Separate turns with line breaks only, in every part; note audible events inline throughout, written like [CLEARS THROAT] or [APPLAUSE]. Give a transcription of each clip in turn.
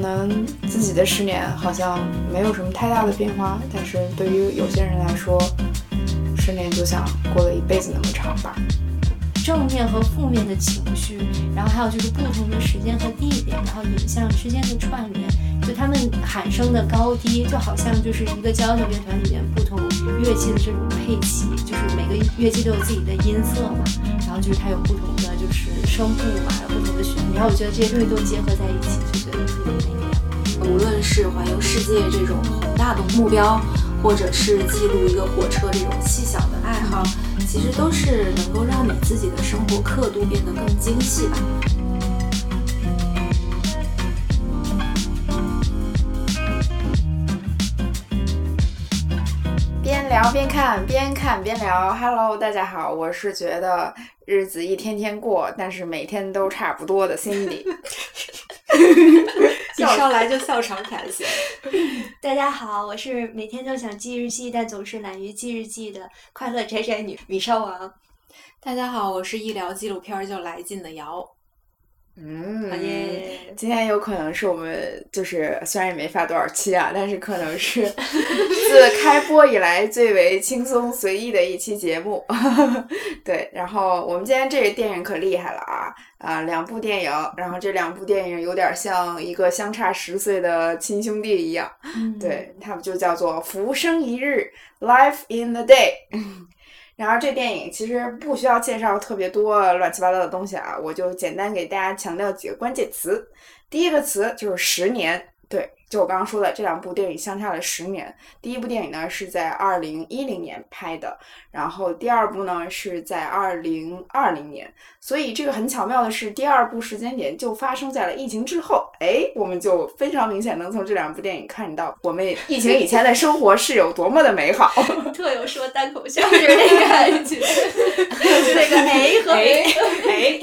可能自己的十年好像没有什么太大的变化，但是对于有些人来说，十年就像过了一辈子那么长吧。
正面和负面的情绪，然后还有就是不同的时间和地点，然后影像之间的串联，就他们喊声的高低，就好像就是一个交响乐团里面不同乐器的这种配器，就是每个乐器都有自己的音色嘛，然后就是它有不同的就是声部嘛，有不同的旋律，然后我觉得这些东西都结合在一起，觉得特别美。
无论是环游世界这种宏大的目标，或者是记录一个火车这种细小的爱好。其实都是能够让你自己的生活刻度变得更精细吧。
边聊边看，边看边聊。Hello，大家好，我是觉得日子一天天过，但是每天都差不多的 Cindy。[LAUGHS] [LAUGHS]
一上来就笑场感谢。[LAUGHS]
大家好，我是每天都想记日记，但总是懒于记日记的快乐宅宅女米少王。
大家好，我是一聊纪录片就来劲的瑶。
嗯，今天有可能是我们就是虽然也没发多少期啊，但是可能是 [LAUGHS] 自开播以来最为轻松随意的一期节目。[LAUGHS] 对，然后我们今天这个电影可厉害了啊啊，两部电影，然后这两部电影有点像一个相差十岁的亲兄弟一样。对，他们就叫做《浮生一日》（Life in the Day）。然后这电影其实不需要介绍特别多乱七八糟的东西啊，我就简单给大家强调几个关键词。第一个词就是十年，对。就我刚刚说的，这两部电影相差了十年。第一部电影呢是在二零一零年拍的，然后第二部呢是在二零二零年。所以这个很巧妙的是，第二部时间点就发生在了疫情之后。哎，我们就非常明显能从这两部电影看到，我们疫情以前的生活是有多么的美好。[LAUGHS]
特有说单口相声的感觉，[LAUGHS] [LAUGHS] 那个哎和哎哎。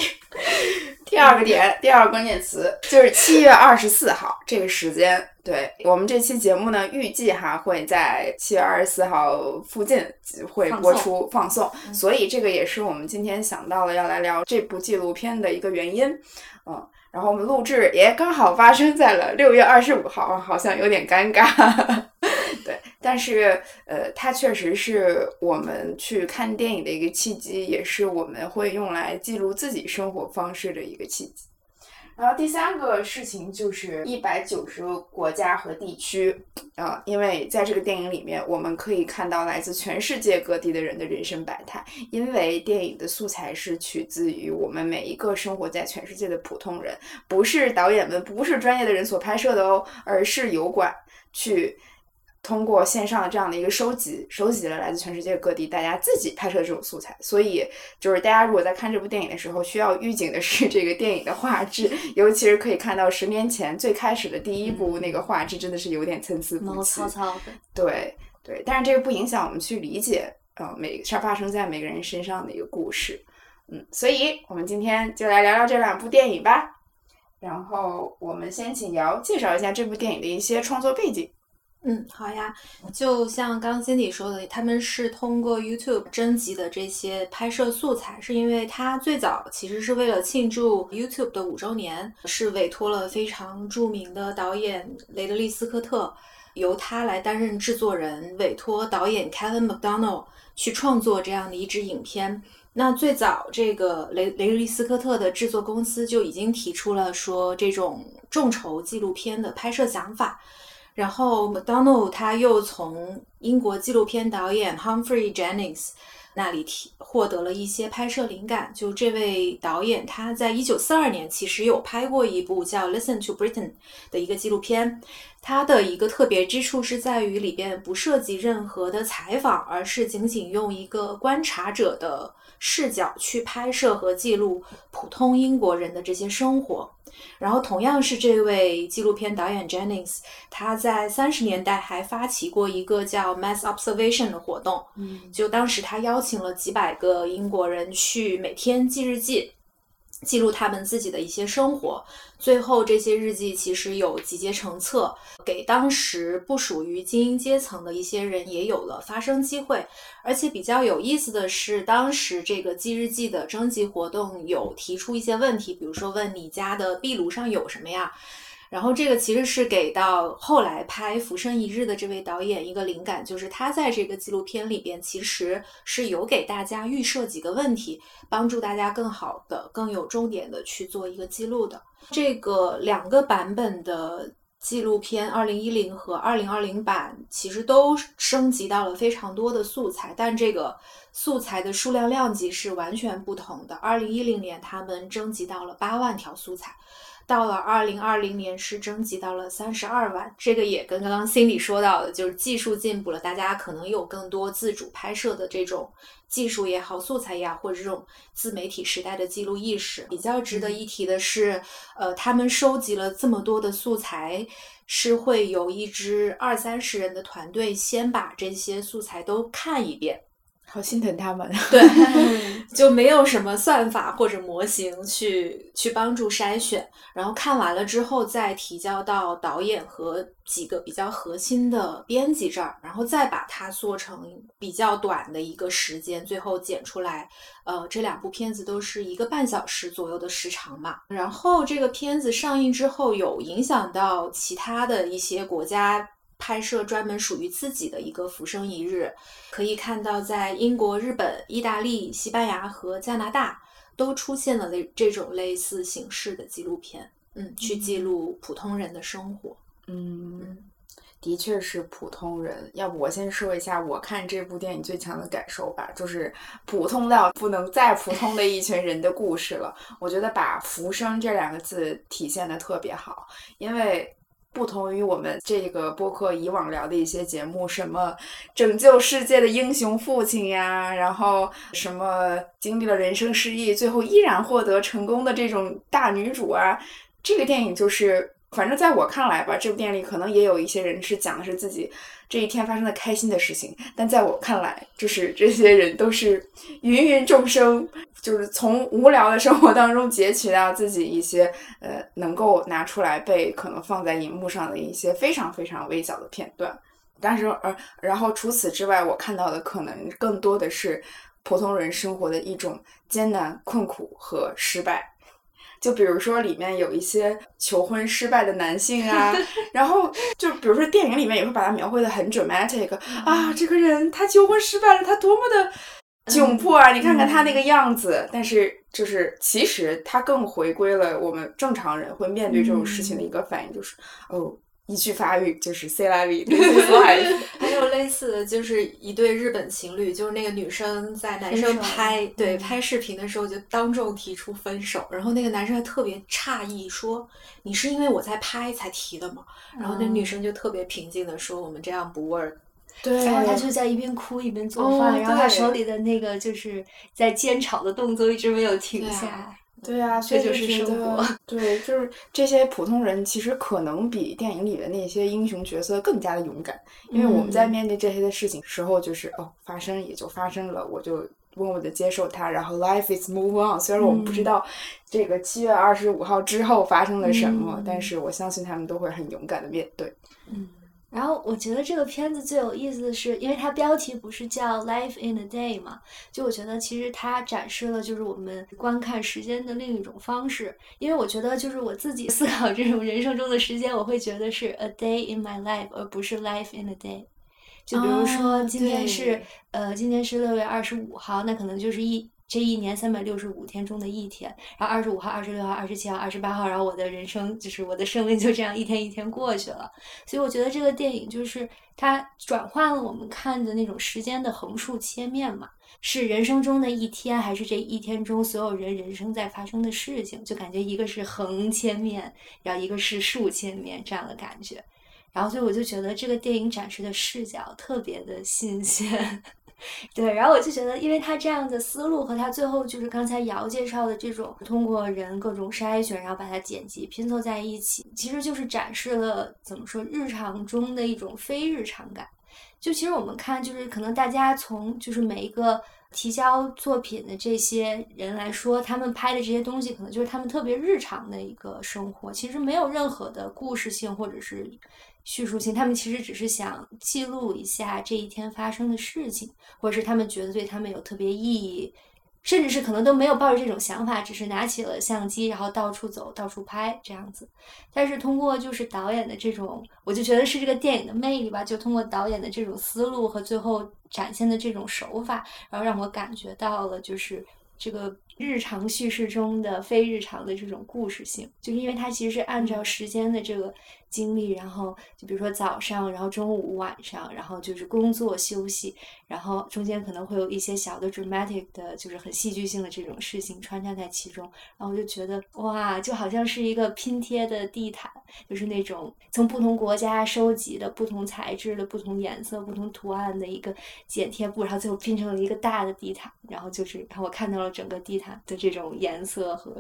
第二个点，第二个关键词就是七月二十四号这个时间。对我们这期节目呢，预计哈会在七月二十四号附近会播出放送，所以这个也是我们今天想到了要来聊这部纪录片的一个原因。嗯，然后我们录制也刚好发生在了六月二十五号，好像有点尴尬。但是呃，它确实是我们去看电影的一个契机，也是我们会用来记录自己生活方式的一个契机。然后第三个事情就是一百九十个国家和地区啊，因为在这个电影里面，我们可以看到来自全世界各地的人的人生百态。因为电影的素材是取自于我们每一个生活在全世界的普通人，不是导演们，不是专业的人所拍摄的哦，而是油管去。通过线上的这样的一个收集，收集了来自全世界各地大家自己拍摄的这种素材，所以就是大家如果在看这部电影的时候，需要预警的是这个电影的画质，[LAUGHS] 尤其是可以看到十年前最开始的第一部那个画质真的是有点参差不齐。
毛糙糙的。
对对，但是这个不影响我们去理解，呃，每是发生在每个人身上的一个故事。嗯，所以我们今天就来聊聊这两部电影吧。然后我们先请姚介绍一下这部电影的一些创作背景。
嗯，好呀。就像刚 Cindy 说的，他们是通过 YouTube 征集的这些拍摄素材，是因为他最早其实是为了庆祝 YouTube 的五周年，是委托了非常著名的导演雷德利·斯科特，由他来担任制作人，委托导演 Kevin McDonald 去创作这样的一支影片。那最早这个雷雷德利·斯科特的制作公司就已经提出了说这种众筹纪录片的拍摄想法。然后，McDonald 他又从英国纪录片导演 Humphrey Jennings 那里提获得了一些拍摄灵感。就这位导演，他在一九四二年其实有拍过一部叫《Listen to Britain》的一个纪录片。它的一个特别之处是在于里边不涉及任何的采访，而是仅仅用一个观察者的视角去拍摄和记录普通英国人的这些生活。然后，同样是这位纪录片导演 Jennings，他在三十年代还发起过一个叫 Mass Observation 的活动。
嗯，
就当时他邀请了几百个英国人去每天记日记。记录他们自己的一些生活，最后这些日记其实有集结成册，给当时不属于精英阶层的一些人也有了发声机会。而且比较有意思的是，当时这个记日记的征集活动有提出一些问题，比如说问你家的壁炉上有什么呀？然后这个其实是给到后来拍《浮生一日》的这位导演一个灵感，就是他在这个纪录片里边其实是有给大家预设几个问题，帮助大家更好的、更有重点的去做一个记录的。这个两个版本的纪录片，二零一零和二零二零版，其实都升级到了非常多的素材，但这个素材的数量量级是完全不同的。二零一零年他们征集到了八万条素材。到了二零二零年是征集到了三十二万，这个也跟刚刚 Cindy 说到的，就是技术进步了，大家可能有更多自主拍摄的这种技术也好，素材也好，或者这种自媒体时代的记录意识。比较值得一提的是，呃，他们收集了这么多的素材，是会有一支二三十人的团队先把这些素材都看一遍。
好心疼他们，
对，[LAUGHS] 就没有什么算法或者模型去去帮助筛选，然后看完了之后再提交到导演和几个比较核心的编辑这儿，然后再把它做成比较短的一个时间，最后剪出来。呃，这两部片子都是一个半小时左右的时长嘛。然后这个片子上映之后，有影响到其他的一些国家。拍摄专门属于自己的一个《浮生一日》，可以看到，在英国、日本、意大利、西班牙和加拿大都出现了类这种类似形式的纪录片，嗯，去记录普通人的生活。
嗯，的确是普通人。要不我先说一下我看这部电影最强的感受吧，就是普通到不能再普通的一群人的故事了。我觉得把“浮生”这两个字体现的特别好，因为。不同于我们这个播客以往聊的一些节目，什么拯救世界的英雄父亲呀，然后什么经历了人生失意，最后依然获得成功的这种大女主啊，这个电影就是，反正在我看来吧，这部电影里可能也有一些人是讲的是自己。这一天发生的开心的事情，但在我看来，就是这些人都是芸芸众生，就是从无聊的生活当中截取到自己一些呃能够拿出来被可能放在荧幕上的一些非常非常微小的片段。但是，呃，然后除此之外，我看到的可能更多的是普通人生活的一种艰难、困苦和失败。就比如说里面有一些求婚失败的男性啊，[LAUGHS] 然后就比如说电影里面也会把他描绘的很 dramatic 啊，这个人他求婚失败了，他多么的窘迫啊！你看看他那个样子，但是就是其实他更回归了我们正常人会面对这种事情的一个反应，就是哦。一句法语就是 “say la vie”，
还有类似的就是一对日本情侣，就是那个女生在男生拍对拍视频的时候就当众提出分手，然后那个男生还特别诧异说：“你是因为我在拍才提的吗？”然后那女生就特别平静的说：“我们这样不 work。”
对，
然后他就在一边哭一边做饭，然后他手里的那个就是在煎炒的动作一直没有停下来。
对啊，这
就是生活。[LAUGHS]
对，就是这些普通人，其实可能比电影里的那些英雄角色更加的勇敢，因为我们在面对这些的事情时候，就是哦，发生也就发生了，我就默默的接受它，然后 life is move on。虽然我们不知道这个七月二十五号之后发生了什么，但是我相信他们都会很勇敢的面对。
嗯。然后我觉得这个片子最有意思的是，因为它标题不是叫《Life in a Day》嘛，就我觉得其实它展示了就是我们观看时间的另一种方式。因为我觉得就是我自己思考这种人生中的时间，我会觉得是 a day in my life，而不是 life in a day。就比如说今天是呃今天是六月二十五号，那可能就是一。这一年三百六十五天中的一天，然后二十五号、二十六号、二十七号、二十八号，然后我的人生就是我的生命就这样一天一天过去了。所以我觉得这个电影就是它转换了我们看的那种时间的横竖切面嘛，是人生中的一天，还是这一天中所有人人生在发生的事情？就感觉一个是横切面，然后一个是竖切面这样的感觉。然后所以我就觉得这个电影展示的视角特别的新鲜。[LAUGHS] 对，然后我就觉得，因为他这样的思路和他最后就是刚才姚介绍的这种通过人各种筛选，然后把它剪辑拼凑在一起，其实就是展示了怎么说日常中的一种非日常感。就其实我们看，就是可能大家从就是每一个提交作品的这些人来说，他们拍的这些东西，可能就是他们特别日常的一个生活，其实没有任何的故事性或者是。叙述性，他们其实只是想记录一下这一天发生的事情，或者是他们觉得对他们有特别意义、甚至是可能都没有抱着这种想法，只是拿起了相机，然后到处走、到处拍这样子。但是通过就是导演的这种，我就觉得是这个电影的魅力吧，就通过导演的这种思路和最后展现的这种手法，然后让我感觉到了就是这个。日常叙事中的非日常的这种故事性，就是因为它其实是按照时间的这个经历，然后就比如说早上，然后中午、晚上，然后就是工作、休息，然后中间可能会有一些小的 dramatic 的，就是很戏剧性的这种事情穿插在其中，然后我就觉得哇，就好像是一个拼贴的地毯，就是那种从不同国家收集的不同材质的不同颜色、不同图案的一个剪贴布，然后最后拼成了一个大的地毯，然后就是，然后我看到了整个地毯。的这种颜色和，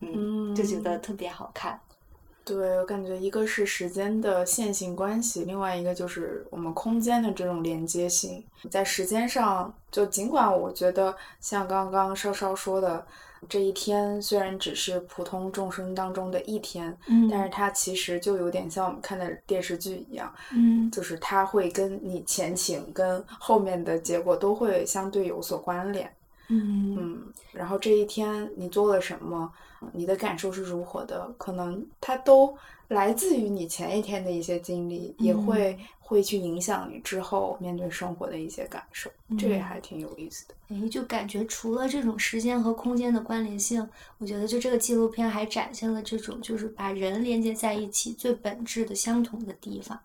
嗯，就觉得特别好看。
对我感觉，一个是时间的线性关系，另外一个就是我们空间的这种连接性。在时间上，就尽管我觉得像刚刚稍稍说的，这一天虽然只是普通众生当中的一天，
嗯，
但是它其实就有点像我们看的电视剧一样，
嗯，
就是它会跟你前情跟后面的结果都会相对有所关联。
嗯，
然后这一天你做了什么，你的感受是如何的，可能它都来自于你前一天的一些经历，也会会去影响你之后面对生活的一些感受，这也还挺有意思的。
哎，就感觉除了这种时间和空间的关联性，我觉得就这个纪录片还展现了这种就是把人连接在一起最本质的相同的地方。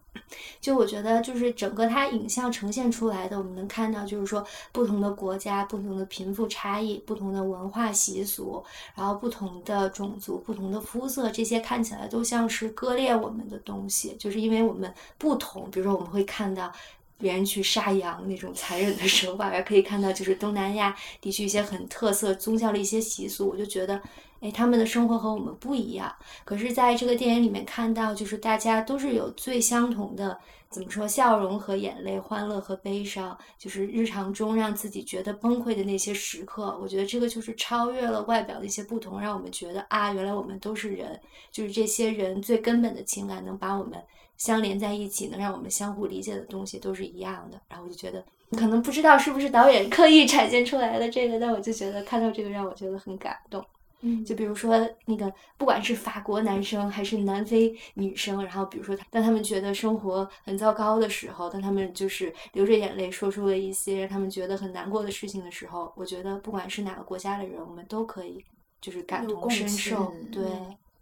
就我觉得，就是整个它影像呈现出来的，我们能看到，就是说不同的国家、不同的贫富差异、不同的文化习俗，然后不同的种族、不同的肤色，这些看起来都像是割裂我们的东西，就是因为我们不同。比如说，我们会看到。别人去杀羊那种残忍的手法，也 [LAUGHS] 可以看到，就是东南亚地区一些很特色宗教的一些习俗，我就觉得，哎，他们的生活和我们不一样。可是，在这个电影里面看到，就是大家都是有最相同的，怎么说，笑容和眼泪，欢乐和悲伤，就是日常中让自己觉得崩溃的那些时刻。我觉得这个就是超越了外表的一些不同，让我们觉得啊，原来我们都是人，就是这些人最根本的情感能把我们。相连在一起，能让我们相互理解的东西都是一样的。然后我就觉得，可能不知道是不是导演刻意 [LAUGHS] 展现出来的这个，但我就觉得看到这个让我觉得很感动。
嗯，
就比如说那个，不管是法国男生还是南非女生，然后比如说当他们觉得生活很糟糕的时候，当他们就是流着眼泪说出了一些让他们觉得很难过的事情的时候，我觉得不管是哪个国家的人，我们都可以就是感同身受。对。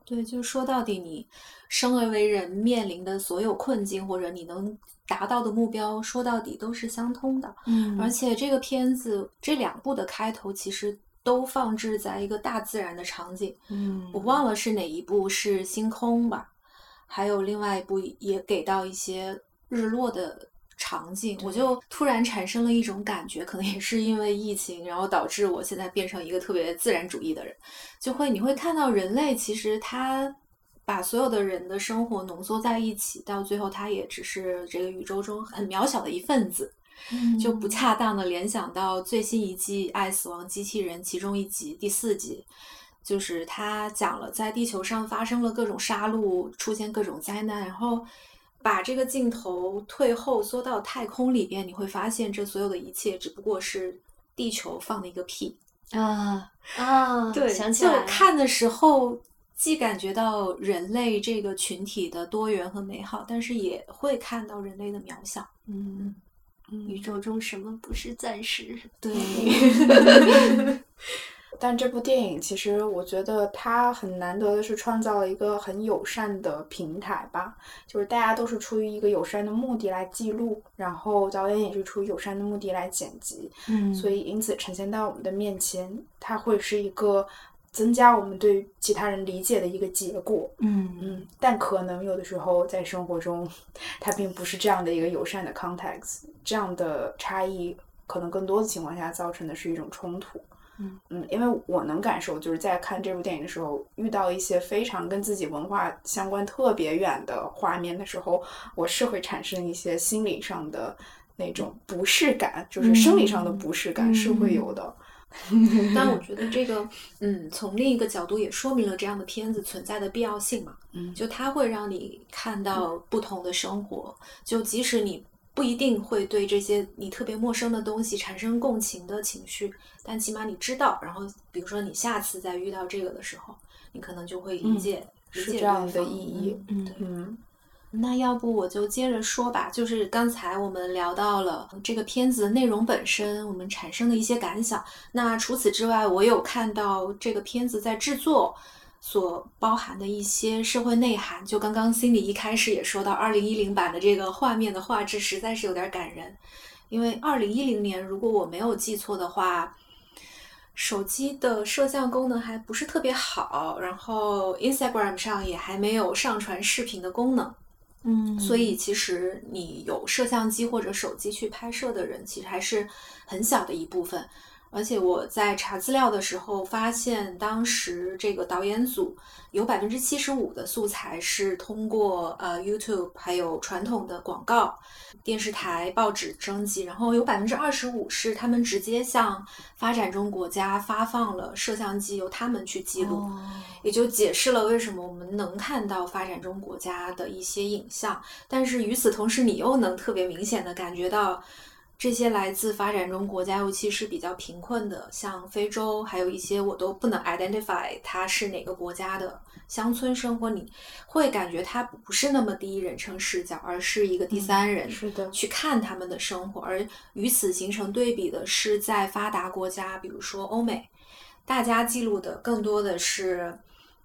对，就是说到底，你生而为人面临的所有困境，或者你能达到的目标，说到底都是相通的。
嗯，
而且这个片子这两部的开头其实都放置在一个大自然的场景。
嗯，
我忘了是哪一部是星空吧，还有另外一部也给到一些日落的。场景，我就突然产生了一种感觉，可能也是因为疫情，然后导致我现在变成一个特别自然主义的人，就会你会看到人类其实他把所有的人的生活浓缩在一起，到最后他也只是这个宇宙中很渺小的一份子，就不恰当的联想到最新一季《爱死亡机器人》其中一集第四集，就是他讲了在地球上发生了各种杀戮，出现各种灾难，然后。把这个镜头退后缩到太空里边，你会发现这所有的一切只不过是地球放的一个屁
啊啊！
对，想起来
就
看的时候既感觉到人类这个群体的多元和美好，但是也会看到人类的渺小。
嗯，宇宙中什么不是暂时？
对。[LAUGHS]
但这部电影其实，我觉得它很难得的是创造了一个很友善的平台吧，就是大家都是出于一个友善的目的来记录，然后导演也是出于友善的目的来剪辑，
嗯，
所以因此呈现到我们的面前，它会是一个增加我们对其他人理解的一个结果，
嗯
嗯，但可能有的时候在生活中，它并不是这样的一个友善的 context，这样的差异可能更多的情况下造成的是一种冲突。
嗯
嗯，因为我能感受，就是在看这部电影的时候，遇到一些非常跟自己文化相关特别远的画面的时候，我是会产生一些心理上的那种不适感，就是生理上的不适感是会有的。
但我 [LAUGHS] 觉得这个，嗯，从另一个角度也说明了这样的片子存在的必要性嘛。
嗯，
就它会让你看到不同的生活，就即使你。不不一定会对这些你特别陌生的东西产生共情的情绪，但起码你知道。然后，比如说你下次再遇到这个的时候，你可能就会理解，理解
是这样的意义。
嗯
对
嗯
那要不我就接着说吧，就是刚才我们聊到了这个片子的内容本身，我们产生的一些感想。那除此之外，我有看到这个片子在制作所包含的一些社会内涵。就刚刚心里一开始也说到，二零一零版的这个画面的画质实在是有点感人，因为二零一零年，如果我没有记错的话。手机的摄像功能还不是特别好，然后 Instagram 上也还没有上传视频的功能，
嗯，
所以其实你有摄像机或者手机去拍摄的人，其实还是很小的一部分。而且我在查资料的时候发现，当时这个导演组有百分之七十五的素材是通过呃 YouTube 还有传统的广告、电视台、报纸征集，然后有百分之二十五是他们直接向发展中国家发放了摄像机，由他们去记录。
哦
也就解释了为什么我们能看到发展中国家的一些影像，但是与此同时，你又能特别明显的感觉到，这些来自发展中国家，尤其是比较贫困的，像非洲，还有一些我都不能 identify 它是哪个国家的乡村生活，你会感觉它不是那么第一人称视角，而是一个第三人
是的
去看他们的生活，而与此形成对比的是，在发达国家，比如说欧美，大家记录的更多的是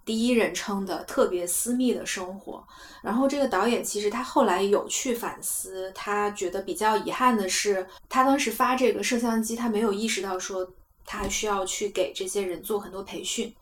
第一人称的特别私密的生活。然后这个导演其实他后来有去反思，他觉得比较遗憾的是，他当时发这个摄像机，他没有意识到说他需要去给这些人做很多培训。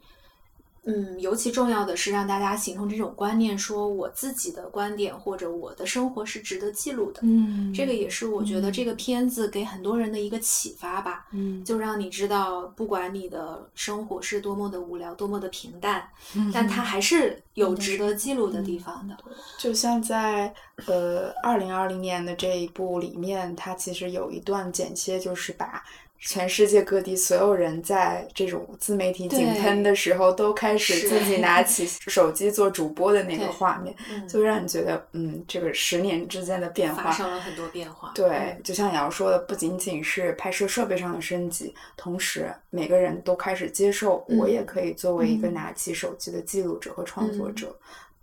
嗯，尤其重要的是让大家形成这种观念，说我自己的观点或者我的生活是值得记录的。
嗯，
这个也是我觉得这个片子给很多人的一个启发吧。
嗯，
就让你知道，不管你的生活是多么的无聊，多么的平淡，嗯但它还是有值得记录的地方的。
就像在呃二零二零年的这一部里面，它其实有一段剪切，就是把全世界各地所有人在这种自媒体井
对
喷的时候，都开始自己 [LAUGHS] 拿起手机做主播的那个画面，
嗯，
就让你觉得，嗯，这个十年之间的变化
发
化。
生了很多变化。
对，就像瑶说的，不仅仅是拍摄设备上的升级，同时每个人都开始接受，我也可以作为一个
嗯
拿起手机的记录者和创作者。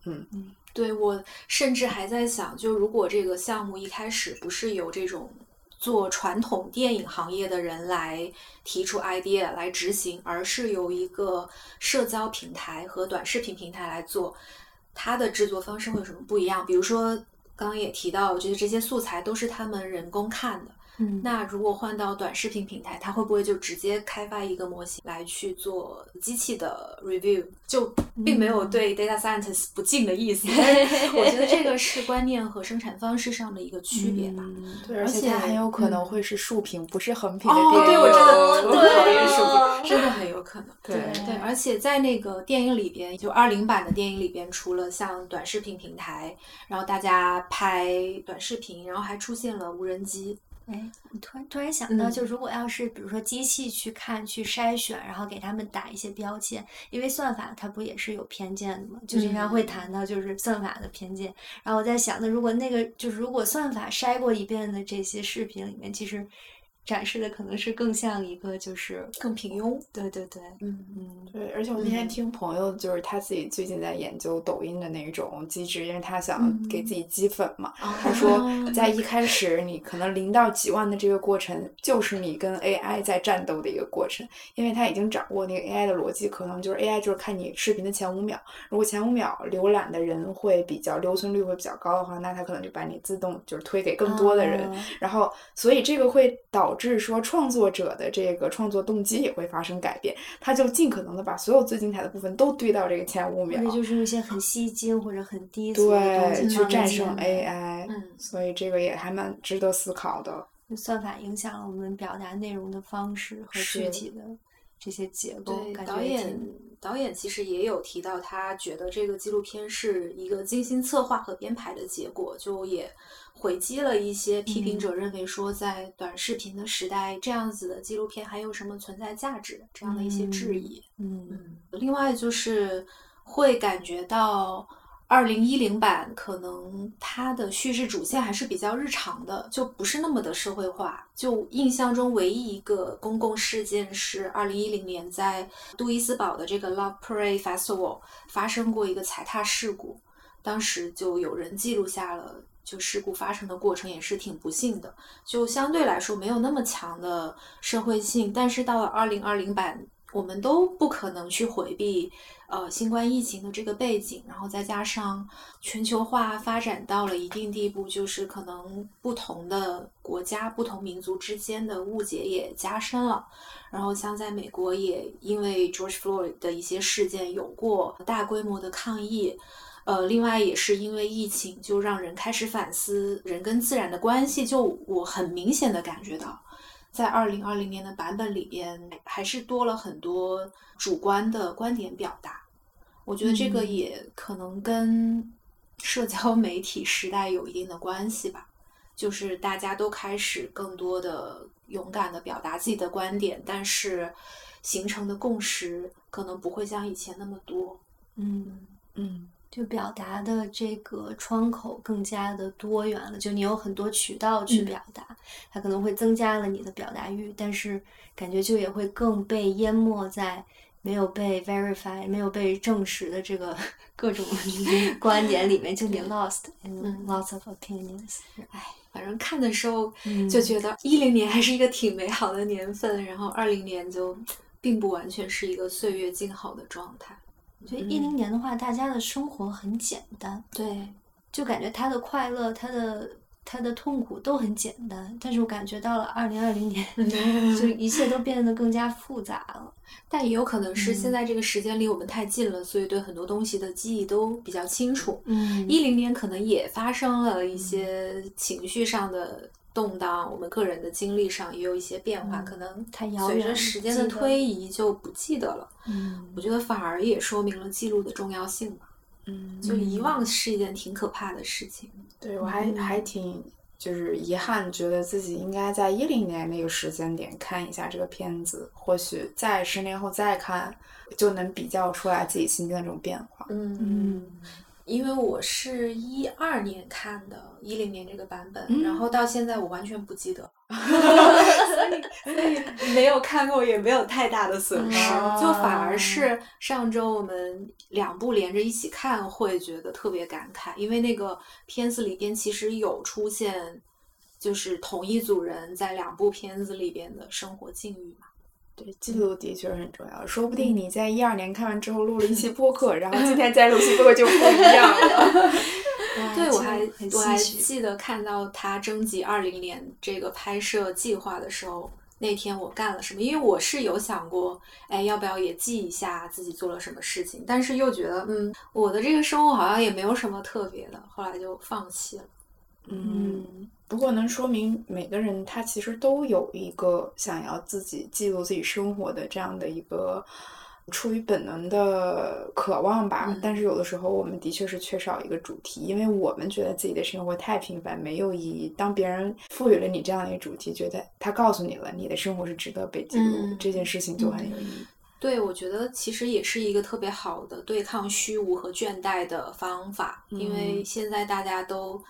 嗯对我甚至还在想，就如果这个项目一开始不是有这种做传统电影行业的人来提出 idea 来执行，而是由一个社交平台和短视频平台来做，它的制作方式会有什么不一样？比如说刚刚也提到，我觉得这些素材都是他们人工看的。
嗯，
那如果换到短视频平台，它会不会就直接开发一个模型来去做机器的 review？就并没有对 data scientist 不敬的意思，[LAUGHS] 我觉得这个是观念和生产方式上的一个区别吧。
嗯
对，
而
而且
且
它很有可能
嗯
会是竖屏，不是横屏的
哦，
电影。
对，我真的
哦
特讨厌
对
竖
哦
屏，真的很有可能。
对
对，而且在那个电影里边，就二零版的电影里边，除了像短视频平台，然后大家拍短视频，然后还出现了无人机。
哎，我突然突然想到，
嗯
就如果要是比如说机器去看、去筛选，然后给他们打一些标签，因为算法它不也是有偏见的嘛，就经常会
嗯
谈到就是算法的偏见。然后我在想，那如果那个就是如果算法筛过一遍的这些视频里面，其实展示的可能是更像一个就是
更平庸。
对对对，
嗯
嗯
对，而且我那天
嗯
听朋友，就是他自己最近在研究抖音的那种机制，因为他想
嗯
给自己积粉嘛。
哦
他说，在一开始，你可能零到几万的这个过程，就是你跟 AI 在战斗的一个过程，因为他已经掌握那个 AI 的逻辑，可能就是 AI 就是看你视频的前五秒，如果前五秒浏览的人会比较留存率会比较高的话，那他可能就把你自动就是推给更多的人。
啊
然后，所以这个会导致说创作者的这个创作动机也会发生改变，他就尽可能的把所有最精彩的部分都堆到这个前五秒
或，者就是用一些很吸睛或者很低俗的东
对，去战胜 AI，、
嗯
所以这个也还蛮值得思考的。
算法影响了我们表达内容的方式和具体的这些结构，
导演导演其实也有提到，他觉得这个纪录片是一个精心策划和编排的结果，就也回击了一些批评者认为说，在短视频的时代，这样子的纪录片还有什么存在价值这样的一些质疑。
嗯
嗯，另外就是会感觉到。二零一零版可能它的叙事主线还是比较日常的，就不是那么的社会化。就印象中唯一一个公共事件是二零一零年在杜伊斯堡的这个 Love Parade Festival 发生过一个踩踏事故，当时就有人记录下了就事故发生的过程，也是挺不幸的。就相对来说没有那么强的社会性，但是到了二零二零版，我们都不可能去回避。呃，新冠疫情的这个背景，然后再加上全球化发展到了一定地步，就是可能不同的国家、不同民族之间的误解也加深了。然后像在美国，也因为 George Floyd 的一些事件有过大规模的抗议。呃，另外也是因为疫情，就让人开始反思人跟自然的关系。就我很明显的感觉到。在二零二零年的版本里边，还是多了很多主观的观点表达。我觉得这个也可能跟社交媒体时代有一定的关系吧。就是大家都开始更多的勇敢的表达自己的观点，但是形成的共识可能不会像以前那么多。
嗯
嗯。
就表达的这个窗口更加的多元了，就你有很多渠道去表达，它可能会增加了你的表达欲，但是感觉就也会更被淹没在没有被 verify、没有被证实的这个 [LAUGHS] 各种 [LAUGHS] 观点里面，就你 lost in lots of opinions。
哎，反正看的时候就觉得一零年还是一个挺美好的年份，然后二零年就并不完全是一个岁月静好的状态。
我觉得一零年的话，大家的生活很简单，
对，
就感觉他的快乐、他的他的痛苦都很简单。但是我感觉到了二零二零年，就 [LAUGHS] 一切都变得更加复杂了。
但也有可能是现在这个时间离我们太近了，所以对很多东西的记忆都比较清楚。
嗯，
一零年可能也发生了一些情绪上的。动荡，我们个人的经历上也有一些变化，可能随着时间的推移就不记得了。
嗯，
我觉得反而也说明了记录的重要性吧。
嗯，
就遗忘是一件挺可怕的事情。
对我还还挺就是遗憾，觉得自己应该在一零年那个时间点看一下这个片子，或许在十年后再看，就能比较出来自己心境的这种变化。
嗯嗯。因为我是一二年看的，一零年这个版本，然后到现在我完全不记得，[LAUGHS] 所以没有看过也没有太大的损失，就反而是上周我们两部连着一起看会觉得特别感慨，因为那个片子里边其实有出现，就是同一组人在两部片子里边的生活境遇嘛。
对，记录的确很重要。说不定你在一二年看完之后录了一期 [LAUGHS] 播客，然后今天再录期播客就不一样了。[LAUGHS]
对，我还我还记得看到他征集二零年这个拍摄计划的时候，那天我干了什么？因为我是有想过，哎，要不要也记一下自己做了什么事情？但是又觉得，嗯，我的这个生活好像也没有什么特别的，后来就放弃了。
嗯。不过能说明每个人他其实都有一个想要自己记录自己生活的这样的一个出于本能的渴望吧。但是有的时候我们的确是缺少一个主题，因为我们觉得自己的生活太平凡没有意义。当别人赋予了你这样的一个主题，觉得他告诉你了你的生活是值得被记录，这件事情就很有意义。
对，我觉得其实也是一个特别好的对抗虚无和倦怠的方法，因为现在大家都。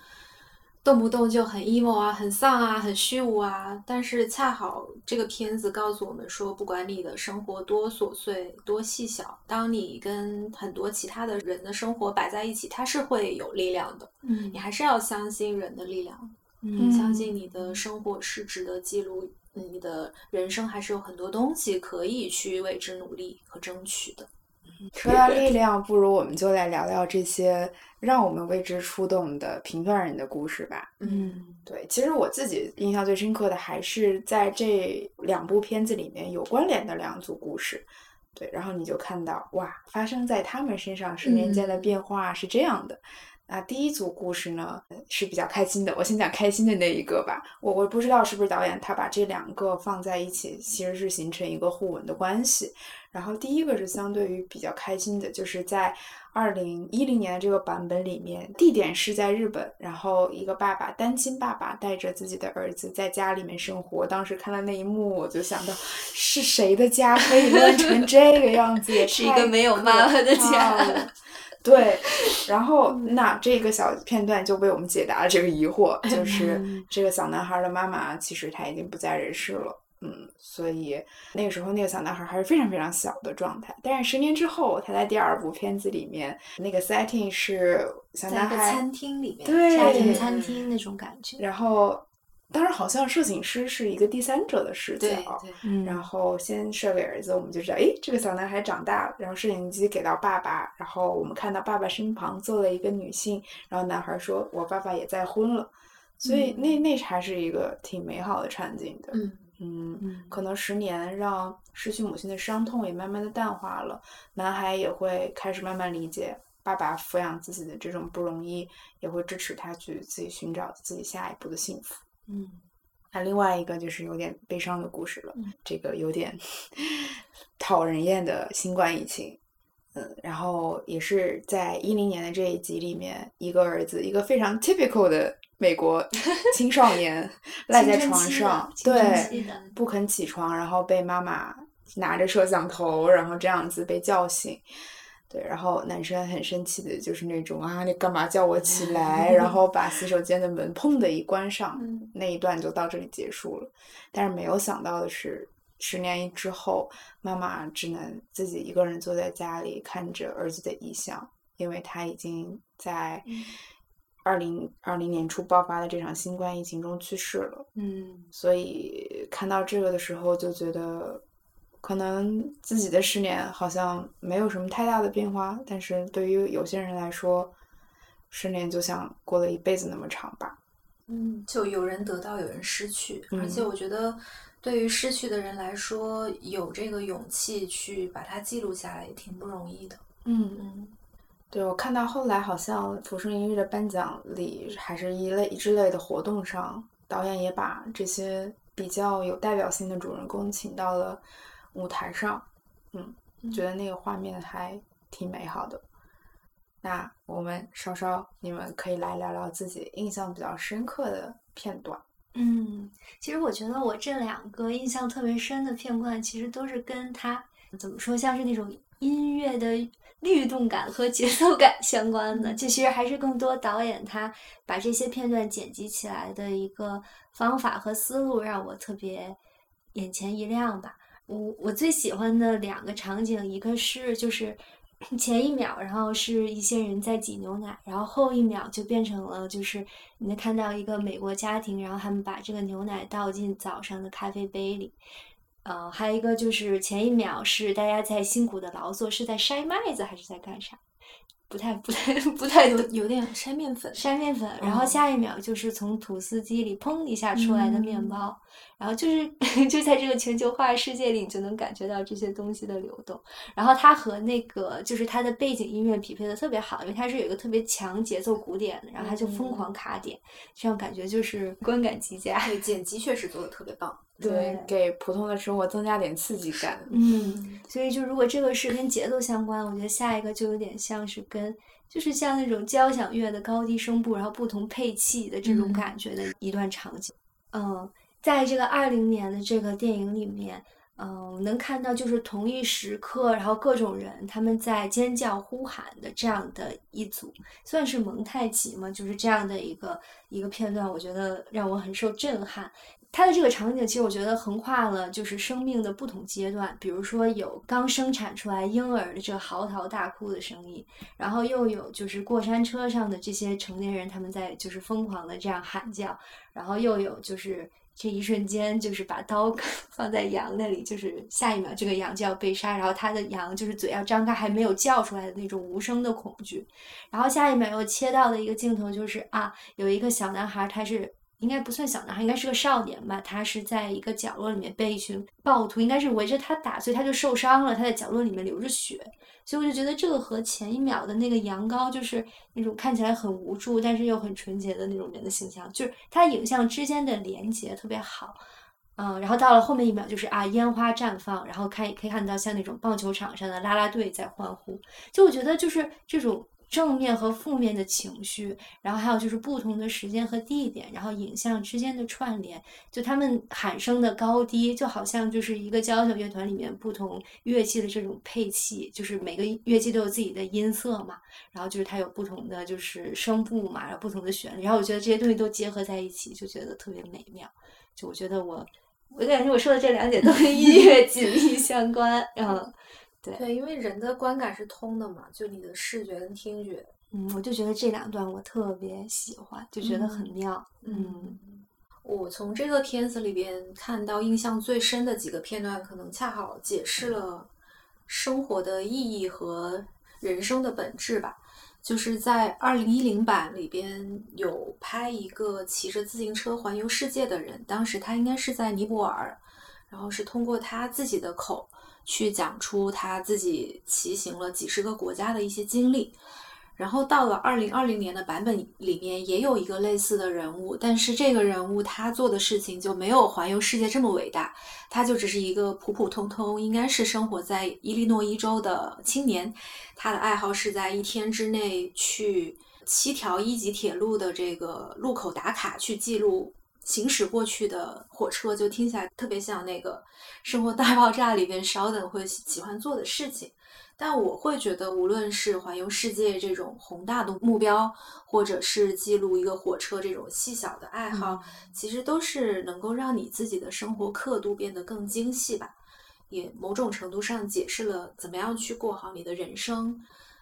动不动就很 emo 啊，很丧啊，很虚无啊。但是恰好这个片子告诉我们说，不管你的生活多琐碎、多细小，当你跟很多其他的人的生活摆在一起，它是会有力量的。
嗯，
你还是要相信人的力量，嗯，相信你的生活是值得记录，你的人生还是有很多东西可以去为之努力和争取的。
说到力量，不如我们就来聊聊这些。让我们为之触动的平凡人的故事吧。
嗯，
对，其实我自己印象最深刻的还是在这两部片子里面有关联的两组故事。对，然后你就看到哇，发生在他们身上十年间的变化是这样的。那第一组故事呢是比较开心的，我先讲开心的那一个吧。我我不知道是不是导演他把这两个放在一起，其实是形成一个互文的关系。然后第一个是相对于比较开心的，就是在。二零一零年的这个版本里面，地点是在日本，然后一个爸爸，单亲爸爸带着自己的儿子在家里面生活。当时看到那一幕，我就想到，是谁的家可以乱成这个样子？也 [LAUGHS]
是一个没有妈妈的家。[LAUGHS]
对，[LAUGHS] 然后那这个小片段就为我们解答了这个疑惑，就是这个小男孩的妈妈其实他已经不在人世了。嗯，所以那个时候那个小男孩还是非常非常小的状态。但是十年之后，他在第二部片子里面，那个 setting 是小男孩
餐厅里面，
对
家庭餐厅那种感觉。
然后，当然好像摄影师是一个第三者的视角，然后先射给儿子，我们就知道，哎，这个小男孩长大了。然后摄影机给到爸爸，然后我们看到爸爸身旁坐了一个女性，然后男孩说：“我爸爸也再婚了。”所以那那还是一个挺美好的场景的。
嗯
嗯，
嗯
可能十年让失去母亲的伤痛也慢慢的淡化了，男孩也会开始慢慢理解爸爸抚养自己的这种不容易，也会支持他去自己寻找自己下一步的幸福。
嗯
那另外一个就是有点悲伤的故事了，
嗯
这个有点 [LAUGHS] 讨人厌的新冠疫情。嗯，然后也是在一零年的这一集里面，一个儿子，一个非常 typical 的美国 [LAUGHS] 青少年赖在床上，对，不肯起床，然后被妈妈拿着摄像头，然后这样子被叫醒。对，然后男生很生气的就是那种啊，你干嘛叫我起来？然后把洗手间的门 [LAUGHS] 砰的一关上，
嗯
那一段就到这里结束了。但是没有想到的是，十年之后，妈妈只能自己一个人坐在家里看着儿子的遗像，因为他已经在二零二零年初爆发的这场新冠疫情中去世了。
嗯
所以看到这个的时候，就觉得可能自己的十年好像没有什么太大的变化，但是对于有些人来说，十年就像过了一辈子那么长吧。
嗯，就有人得到，有人失去，
嗯
而且我觉得，对于失去的人来说，有这个勇气去把它记录下来，也挺不容易的。
嗯，
嗯
对，我看到后来好像浮生一日的颁奖礼还是一类之类的活动上，导演也把这些比较有代表性的主人公请到了舞台上，嗯，觉得那个画面还挺美好的。那我们稍稍，你们可以来聊聊自己印象比较深刻的片段。
嗯，其实我觉得我这两个印象特别深的片段，其实都是跟他怎么说，像是那种音乐的律动感和节奏感相关的。这其实还是更多导演他把这些片段剪辑起来的一个方法和思路，让我特别眼前一亮吧。我我最喜欢的两个场景，一个是就是 [CLEARS THROAT] 前一秒，然后是一些人在挤牛奶，然后后一秒就变成了就是你能看到一个美国家庭，然后他们把这个牛奶倒进早上的咖啡杯里。呃，还有一个就是前一秒是大家在辛苦的劳作，是在筛麦子还是在干啥？不太不太不太
有有点筛面粉，
筛面粉，然后
哦
下一秒就是从吐司机里砰一下出来的面
嗯
包，然后就是 [LAUGHS] 就在这个全球化世界里，你就能感觉到这些东西的流动。然后它和那个就是它的背景音乐匹配的特别好，因为它是有一个特别强节奏鼓点的，然后它就疯
嗯
狂卡点，这样感觉就是观感极佳。
对，剪辑确实做的特别棒。
对，给普通的生活增加点刺激感。
嗯，所以就如果这个是跟节奏相关，我觉得下一个就有点像是跟，就是像那种交响乐的高低声部，然后不同配器的这种
嗯
感觉的一段场景。嗯，在这个二零年的这个电影里面，嗯，能看到就是同一时刻，然后各种人他们在尖叫呼喊的这样的一组，算是蒙太奇嘛，就是这样的一个一个片段，我觉得让我很受震撼。它的这个场景，其实我觉得横跨了就是生命的不同阶段，比如说有刚生产出来婴儿的这嚎啕大哭的声音，然后又有就是过山车上的这些成年人他们在就是疯狂的这样喊叫，然后又有就是这一瞬间就是把刀 [LAUGHS] 放在羊那里，就是下一秒这个羊就要被杀，然后它的羊就是嘴要张开还没有叫出来的那种无声的恐惧，然后下一秒又切到的一个镜头就是啊，有一个小男孩他是。应该不算小男孩，应该是个少年吧。他是在一个角落里面被一群暴徒，应该是围着他打，所以他就受伤了。他在角落里面流着血，所以我就觉得这个和前一秒的那个羊羔，就是那种看起来很无助，但是又很纯洁的那种人的形象，就是他影像之间的连接特别好。嗯，然后到了后面一秒，就是啊，烟花绽放，然后看可以看到像那种棒球场上的啦啦队在欢呼。就我觉得就是这种。正面和负面的情绪，然后还有就是不同的时间和地点，然后影像之间的串联，就他们喊声的高低，就好像就是一个交响乐团里面不同乐器的这种配器，就是每个乐器都有自己的音色嘛，然后就是它有不同的就是声部嘛，然后不同的旋律，然后我觉得这些东西都结合在一起，就觉得特别美妙。就我觉得我，我感觉我说的这两点都跟音乐紧密相关，嗯。对
对，因为人的观感是通的嘛，就你的视觉跟听觉。
嗯，我就觉得这两段我特别喜欢，就觉得很妙。
嗯，我从这个片子里边看到印象最深的几个片段，可能恰好解释了生活的意义和人生的本质吧。就是在二零一零版里边有拍一个骑着自行车环游世界的人，当时他应该是在尼泊尔，然后是通过他自己的口。去讲出他自己骑行了几十个国家的一些经历，然后到了二零二零年的版本里面也有一个类似的人物，但是这个人物他做的事情就没有环游世界这么伟大，他就只是一个普普通通，应该是生活在伊利诺伊州的青年，他的爱好是在一天之内去七条一级铁路的这个路口打卡，去记录。行驶过去的火车就听起来特别像那个《生活大爆炸》里边 Sheldon 会喜欢做的事情，但我会觉得，无论是环游世界这种宏大的目标，或者是记录一个火车这种细小的爱好，其实都是能够让你自己的生活刻度变得更精细吧，也某种程度上解释了怎么样去过好你的人生。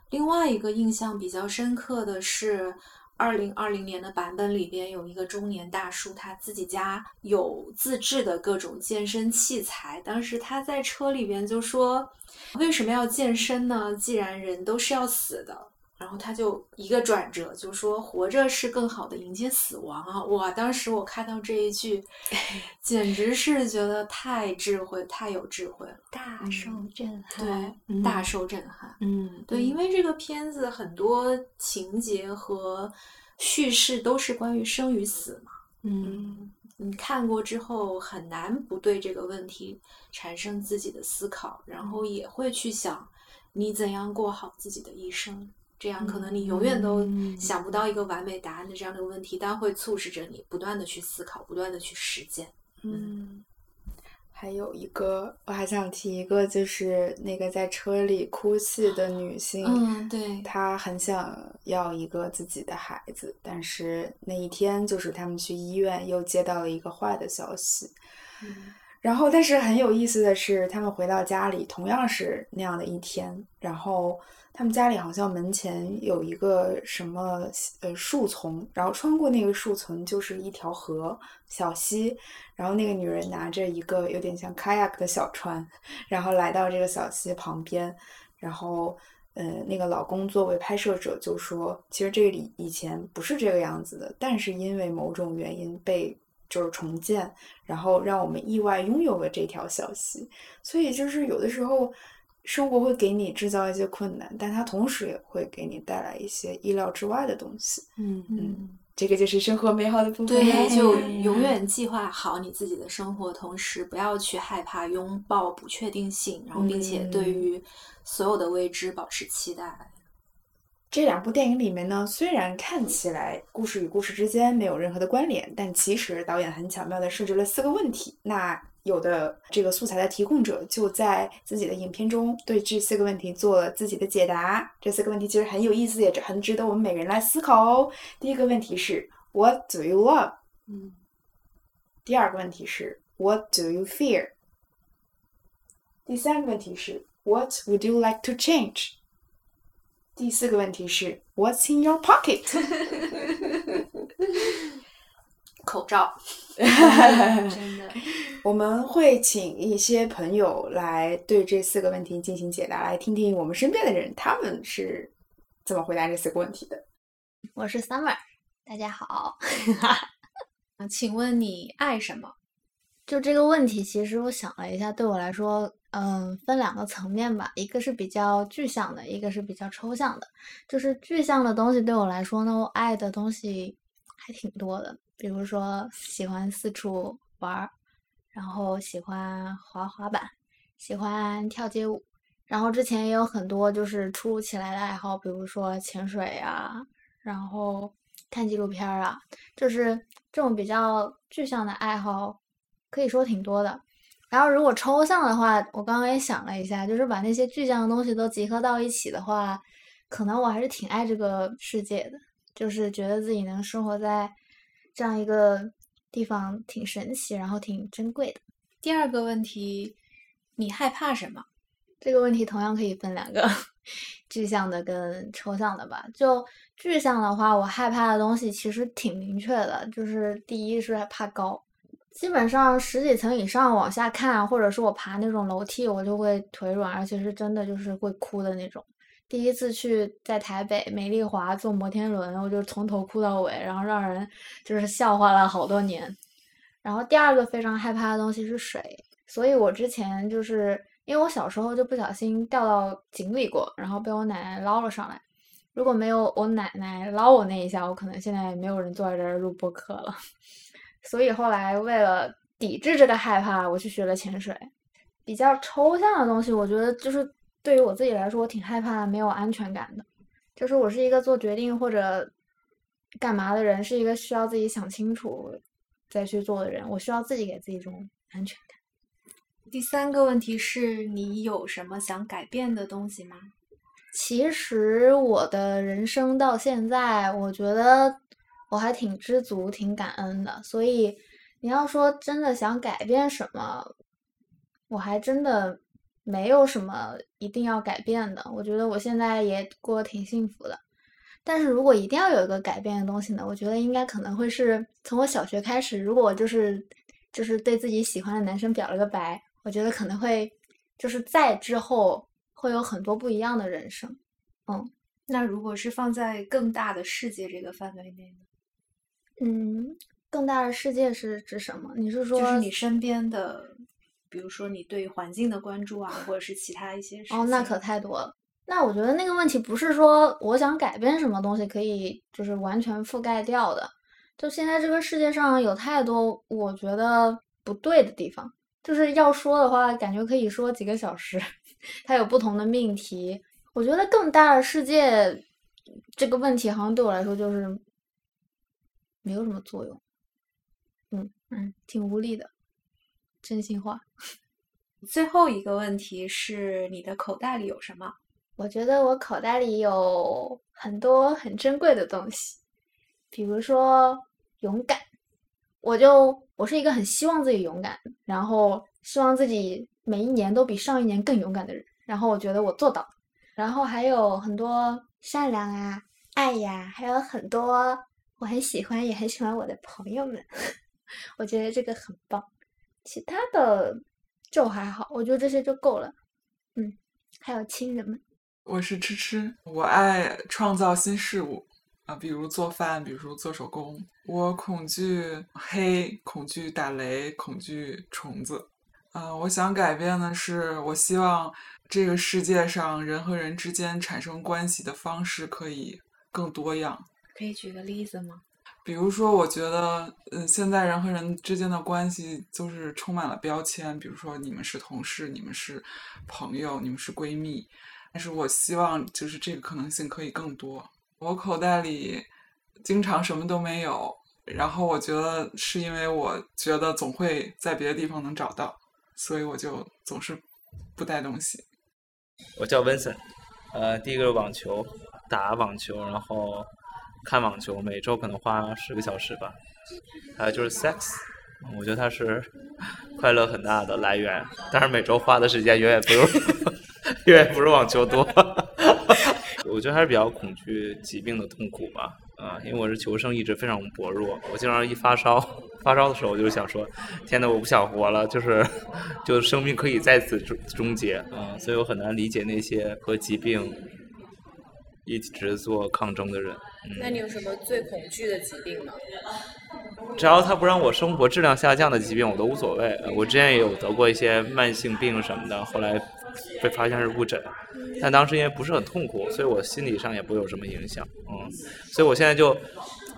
另外一个印象比较深刻的是。二零二零年的版本里边有一个中年大叔，他自己家有自制的各种健身器材。当时他在车里边就说：“为什么要健身呢？既然人都是要死的。”然后他就一个转折，就说活着是更好的迎接死亡啊！哇，当时我看到这一句，[LAUGHS] 简直是觉得太智慧，太有智慧了，
大受震
撼。对，大受震撼。
嗯，
对，因为这个片子很多情节和叙事都是关于生与死嘛。
嗯，
你看过之后很难不对这个问题产生自己的思考，然后也会去想你怎样过好自己的一生。这样可能你永远都想不到一个完美答案的这样的问题，但会促使着你不断的去思考，不断的去实践。
嗯，还有一个，我还想提一个，就是那个在车里哭泣的女性。
嗯，对，
她很想要一个自己的孩子，但是那一天就是他们去医院又接到了一个坏的消息。
嗯，
然后但是很有意思的是，他们回到家里同样是那样的一天，然后。他们家里好像门前有一个什么呃树丛，然后穿过那个树丛就是一条河小溪，然后那个女人拿着一个有点像 kayak 的小船，然后来到这个小溪旁边，然后呃那个老公作为拍摄者就说，其实这里以前不是这个样子的，但是因为某种原因被就是重建，然后让我们意外拥有了这条小溪，所以就是有的时候。生活会给你制造一些困难，但它同时也会给你带来一些意料之外的东西。
嗯
嗯，这个就是生活美好的部分。
对，就 [LAUGHS] 永远计划好你自己的生活，同时不要去害怕拥抱不确定性，然后并且对于所有的未知保持期待。
这两部电影里面呢，虽然看起来故事与故事之间没有任何的关联，但其实导演很巧妙的设置了四个问题。那有的这个素材的提供者就在自己的影片中对这四个问题做了自己的解答。这四个问题其实很有意思，也很值得我们每个人来思考哦。第一个问题是 What do you love？
嗯。
第二个问题是 What do you fear？第三个问题是 What would you like to change？第四个问题是 What's in your pocket？
口罩。[LAUGHS]
真的，[LAUGHS]
我们会请一些朋友来对这四个问题进行解答，来听听我们身边的人他们是怎么回答这四个问题的。
我是 Summer，大家好。[LAUGHS]
请问你爱什么？
就这个问题，其实我想了一下，对我来说，嗯，分两个层面吧，一个是比较具象的，一个是比较抽象的。就是具象的东西对我来说呢，我爱的东西还挺多的。比如说喜欢四处玩儿，然后喜欢滑滑板，喜欢跳街舞，然后之前也有很多就是突如其来的爱好，比如说潜水啊，然后看纪录片啊，就是这种比较具象的爱好，可以说挺多的。然后如果抽象的话，我刚刚也想了一下，就是把那些具象的东西都集合到一起的话，可能我还是挺爱这个世界的，就是觉得自己能生活在这样一个地方挺神奇，然后挺珍贵的。
第二个问题，你害怕什么？
这个问题同样可以分两个 [LAUGHS] 具象的跟抽象的吧。就具象的话，我害怕的东西其实挺明确的，就是第一是怕高，基本上十几层以上往下看，或者是我爬那种楼梯，我就会腿软，而且是真的就是会哭的那种。第一次去在台北美丽华坐摩天轮，我就从头哭到尾，然后让人就是笑话了好多年。然后第二个非常害怕的东西是水，所以我之前就是因为我小时候就不小心掉到井里过，然后被我奶奶捞了上来。如果没有我奶奶捞我那一下，我可能现在也没有人坐在这儿录播课了。[LAUGHS] 所以后来为了抵制这个害怕，我去学了潜水。比较抽象的东西，我觉得就是对于我自己来说，我挺害怕没有安全感的。就是我是一个做决定或者干嘛的人，是一个需要自己想清楚。再去做的人，我需要自己给自己这种安全感。
第三个问题是你有什么想改变的东西吗？
其实我的人生到现在，我觉得我还挺知足、挺感恩的。所以你要说真的想改变什么，我还真的没有什么一定要改变的。我觉得我现在也过得挺幸福的。但是如果一定要有一个改变的东西呢？我觉得应该可能会是从我小学开始，如果我就是就是对自己喜欢的男生表了个白，我觉得可能会就是在之后会有很多不一样的人生。嗯，
那如果是放在更大的世界这个范围内呢？
嗯，更大的世界是指什么？你是说
就是你身边的，比如说你对环境的关注啊，或者是其他一些事
哦，那可太多了。那我觉得那个问题不是说我想改变什么东西可以就是完全覆盖掉的。就现在这个世界上有太多我觉得不对的地方，就是要说的话，感觉可以说几个小时。[LAUGHS] 它有不同的命题，我觉得更大的世界这个问题好像对我来说就是没有什么作用。嗯嗯，挺无力的，真心话。[LAUGHS]
最后一个问题是你的口袋里有什么？
我觉得我口袋里有很多很珍贵的东西，比如说勇敢。我就我是一个很希望自己勇敢，然后希望自己每一年都比上一年更勇敢的人。然后我觉得我做到了。然后还有很多善良啊、爱呀，还有很多我很喜欢也很喜欢我的朋友们。[LAUGHS] 我觉得这个很棒。其他的就还好，我觉得这些就够了。嗯，还有亲人们。
我是吃吃，我爱创造新事物啊，比如做饭，比如做手工。我恐惧黑，恐惧打雷，恐惧虫子。啊，我想改变的是，我希望这个世界上人和人之间产生关系的方式可以更多样。
可以举个例子吗？
比如说，我觉得，嗯，现在人和人之间的关系就是充满了标签，比如说你们是同事，你们是朋友，你们是闺蜜。但是我希望就是这个可能性可以更多。我口袋里经常什么都没有，然后我觉得是因为我觉得总会在别的地方能找到，所以我就总是不带东西。
我叫温森，呃，第一个是网球，打网球，然后看网球，每周可能花十个小时吧。还有就是 sex，我觉得它是快乐很大的来源，但是每周花的时间远远不如。[LAUGHS] 远远不如网球多，[LAUGHS] 我觉得还是比较恐惧疾病的痛苦吧。啊，因为我是求生意志非常薄弱，我经常一发烧，[LAUGHS] 发烧的时候我就想说，天呐，我不想活了，就是，就生命可以在此终终结啊，所以我很难理解那些和疾病一直做抗争的人。
那你有什么最恐惧的疾病吗？
只要他不让我生活质量下降的疾病，我都无所谓。我之前也有得过一些慢性病什么的，后来。被发现是误诊，但当时因为不是很痛苦，所以我心理上也不会有什么影响，嗯，所以我现在就，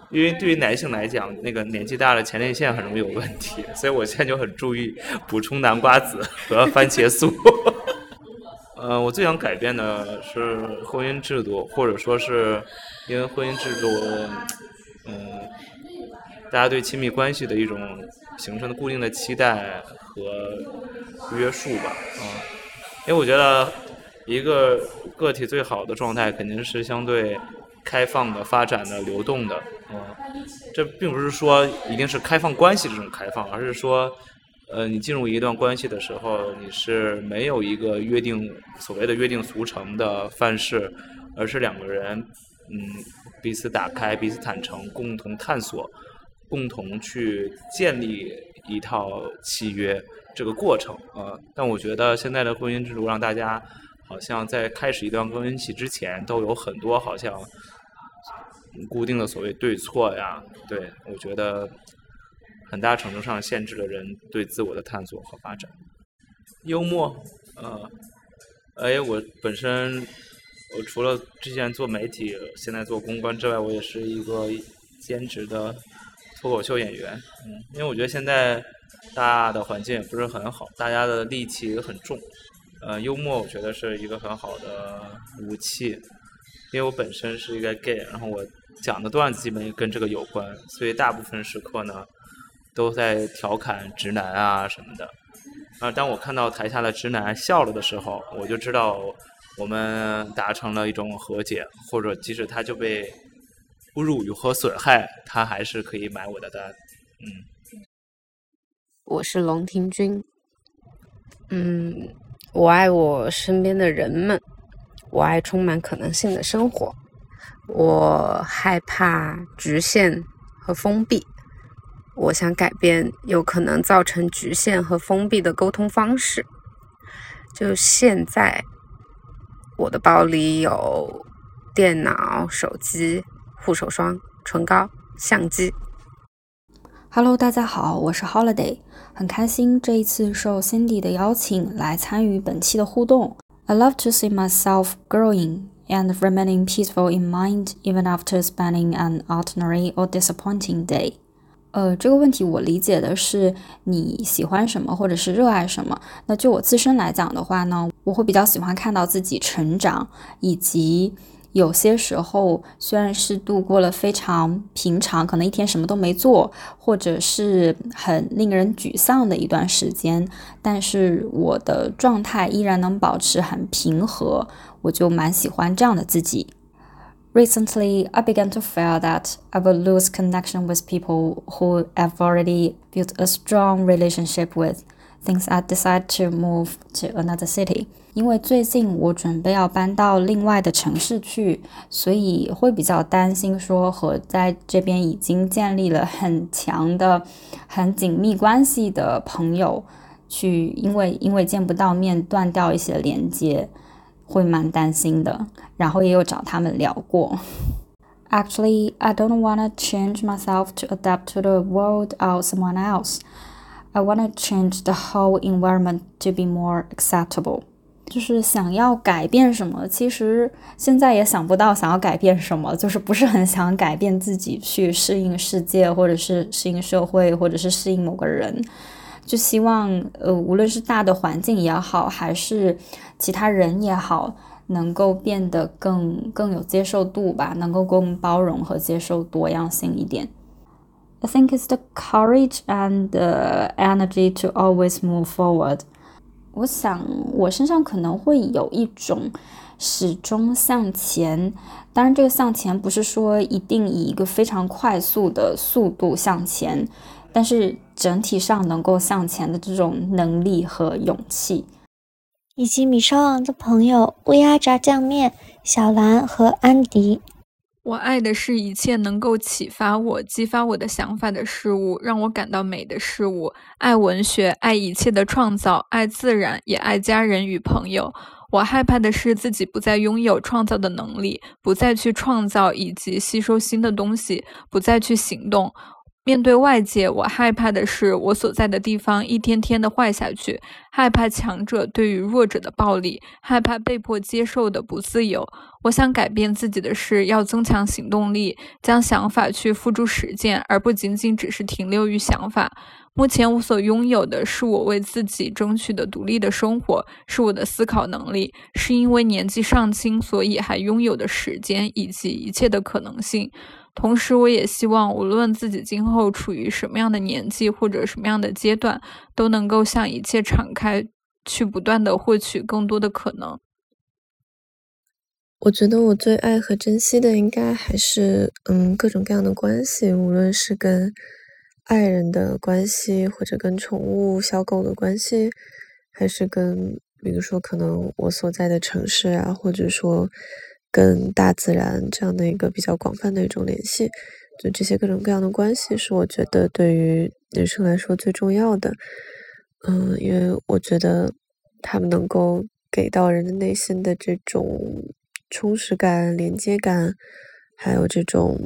因为对于男性来讲，那个年纪大了前列腺很容易有问题，所以我现在就很注意补充南瓜子和番茄素。呃，我最想改变的是婚姻制度，或者说是因为婚姻制度，嗯，大家对亲密关系的一种形成的固定的期待和约束吧，啊，因为我觉得一个个体最好的状态肯定是相对开放的、发展的、流动的，嗯，这并不是说一定是开放关系这种开放，而是说。呃，你进入一段关系的时候，你是没有一个约定所谓的约定俗成的范式，而是两个人，嗯，彼此打开，彼此坦诚，共同探索，共同去建立一套契约这个过程啊。但我觉得现在的婚姻制度让大家好像在开始一段关系之前都有很多好像固定的所谓对错呀。对我觉得。很大程度上限制了人对自我的探索和发展。幽默，呃，哎，我本身我除了之前做媒体，现在做公关之外，我也是一个兼职的脱口秀演员。嗯，因为我觉得现在大的环境也不是很好，大家的戾气很重。呃，幽默我觉得是一个很好的武器。因为我本身是一个 gay，然后我讲的段子基本跟这个有关，所以大部分时刻呢。都在调侃直男啊什么的，啊，当我看到台下的直男笑了的时候，我就知道我们达成了一种和解，或者即使他就被侮辱和损害，他还是可以买我的单。嗯，
我是龙庭君。嗯，我爱我身边的人们，我爱充满可能性的生活，我害怕局限和封闭。我想改变有可能造成局限和封闭的沟通方式。就现在，我的包里有电脑、手机、护手霜、唇膏、相机。
Hello，大家好，我是 Holiday，很开心这一次受 Cindy 的邀请来参与本期的互动。I love to see myself growing and remaining peaceful in mind even after spending an ordinary or disappointing day. 呃，这个问题我理解的是你喜欢什么，或者是热爱什么。那就我自身来讲的话呢，我会比较喜欢看到自己成长，以及有些时候虽然是度过了非常平常，可能一天什么都没做，或者是很令人沮丧的一段时间，但是我的状态依然能保持很平和，我就蛮喜欢这样的自己。Recently, I began to feel that I will lose connection with people who I've already built a strong relationship with. Since I decided to move to another city，因为最近我准备要搬到另外的城市去，所以会比较担心说和在这边已经建立了很强的、很紧密关系的朋友，去因为因为见不到面断掉一些连接。 会蛮担心的，然后也有找他们聊过。Actually, I don't want to change myself to adapt to the world or someone else. I want to change the whole environment to be more acceptable. 就是想要改变什么，其实现在也想不到想要改变什么，就是不是很想改变自己去适应世界，或者是适应社会，或者是适应某个人。 就希望，呃，无论是大的环境也好，还是其他人也好，能够变得更更有接受度吧，能够更包容和接受多样性一点。I think it's the courage and the energy to always move forward。我想我身上可能会有一种始终向前，当然这个向前不是说一定以一个非常快速的速度向前。但是整体上能够向前的这种能力和勇气，
以及米烧王的朋友乌鸦炸酱面、小兰和安迪。
我爱的是一切能够启发我、激发我的想法的事物，让我感到美的事物。爱文学，爱一切的创造，爱自然，也爱家人与朋友。我害怕的是自己不再拥有创造的能力，不再去创造以及吸收新的东西，不再去行动。面对外界，我害怕的是我所在的地方一天天的坏下去，害怕强者对于弱者的暴力，害怕被迫接受的不自由。我想改变自己的事，要增强行动力，将想法去付诸实践，而不仅仅只是停留于想法。目前我所拥有的是我为自己争取的独立的生活，是我的思考能力，是因为年纪尚轻，所以还拥有的时间以及一切的可能性。同时，我也希望，无论自己今后处于什么样的年纪或者什么样的阶段，都能够向一切敞开，去不断的获取更多的可能。
我觉得我最爱和珍惜的，应该还是嗯各种各样的关系，无论是跟爱人的关系，或者跟宠物小狗的关系，还是跟比如说可能我所在的城市啊，或者说。跟大自然这样的一个比较广泛的一种联系，就这些各种各样的关系，是我觉得对于人生来说最重要的。嗯，因为我觉得他们能够给到人的内心的这种充实感、连接感，还有这种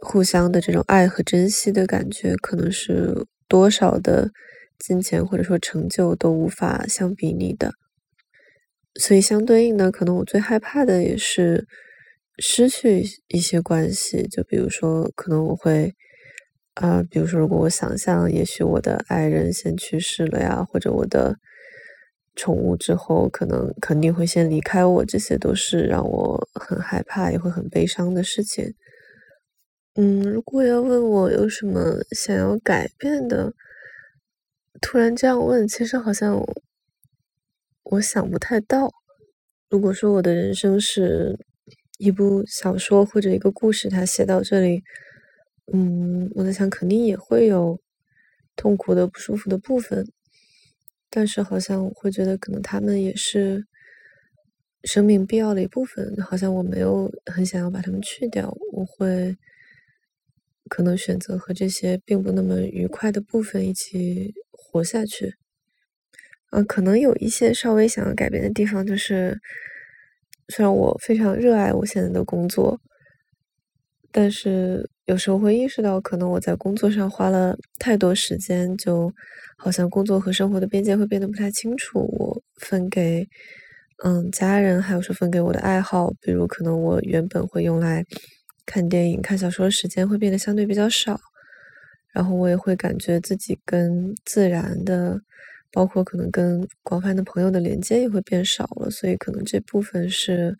互相的这种爱和珍惜的感觉，可能是多少的金钱或者说成就都无法相比拟的。所以相对应的，可能我最害怕的也是失去一些关系。就比如说，可能我会，啊，比如说，如果我想象，也许我的爱人先去世了呀，或者我的宠物之后可能肯定会先离开我，这些都是让我很害怕也会很悲伤的事情。嗯，如果要问我有什么想要改变的，突然这样问，其实好像。我想不太到，如果说我的人生是一部小说或者一个故事，它写到这里，嗯，我在想肯定也会有痛苦的、不舒服的部分，但是好像我会觉得可能他们也是生命必要的一部分，好像我没有很想要把他们去掉，我会可能选择和这些并不那么愉快的部分一起活下去。嗯，可能有一些稍微想要改变的地方，就是虽然我非常热爱我现在的工作，但是有时候会意识到，可能我在工作上花了太多时间，就好像工作和生活的边界会变得不太清楚。我分给嗯家人，还有说分给我的爱好，比如可能我原本会用来看电影、看小说的时间会变得相对比较少，然后我也会感觉自己跟自然的。包括可能跟广泛的朋友的连接也会变少了，所以可能这部分是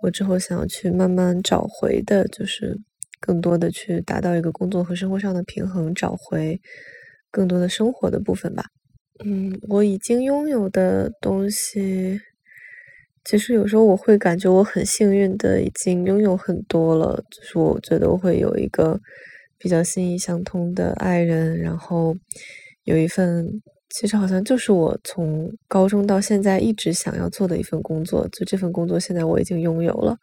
我之后想要去慢慢找回的，就是更多的去达到一个工作和生活上的平衡，找回更多的生活的部分吧。嗯，我已经拥有的东西，其实有时候我会感觉我很幸运的已经拥有很多了，就是我觉得我会有一个比较心意相通的爱人，然后有一份。其实好像就是我从高中到现在一直想要做的一份工作，就这份工作现在我已经拥有了，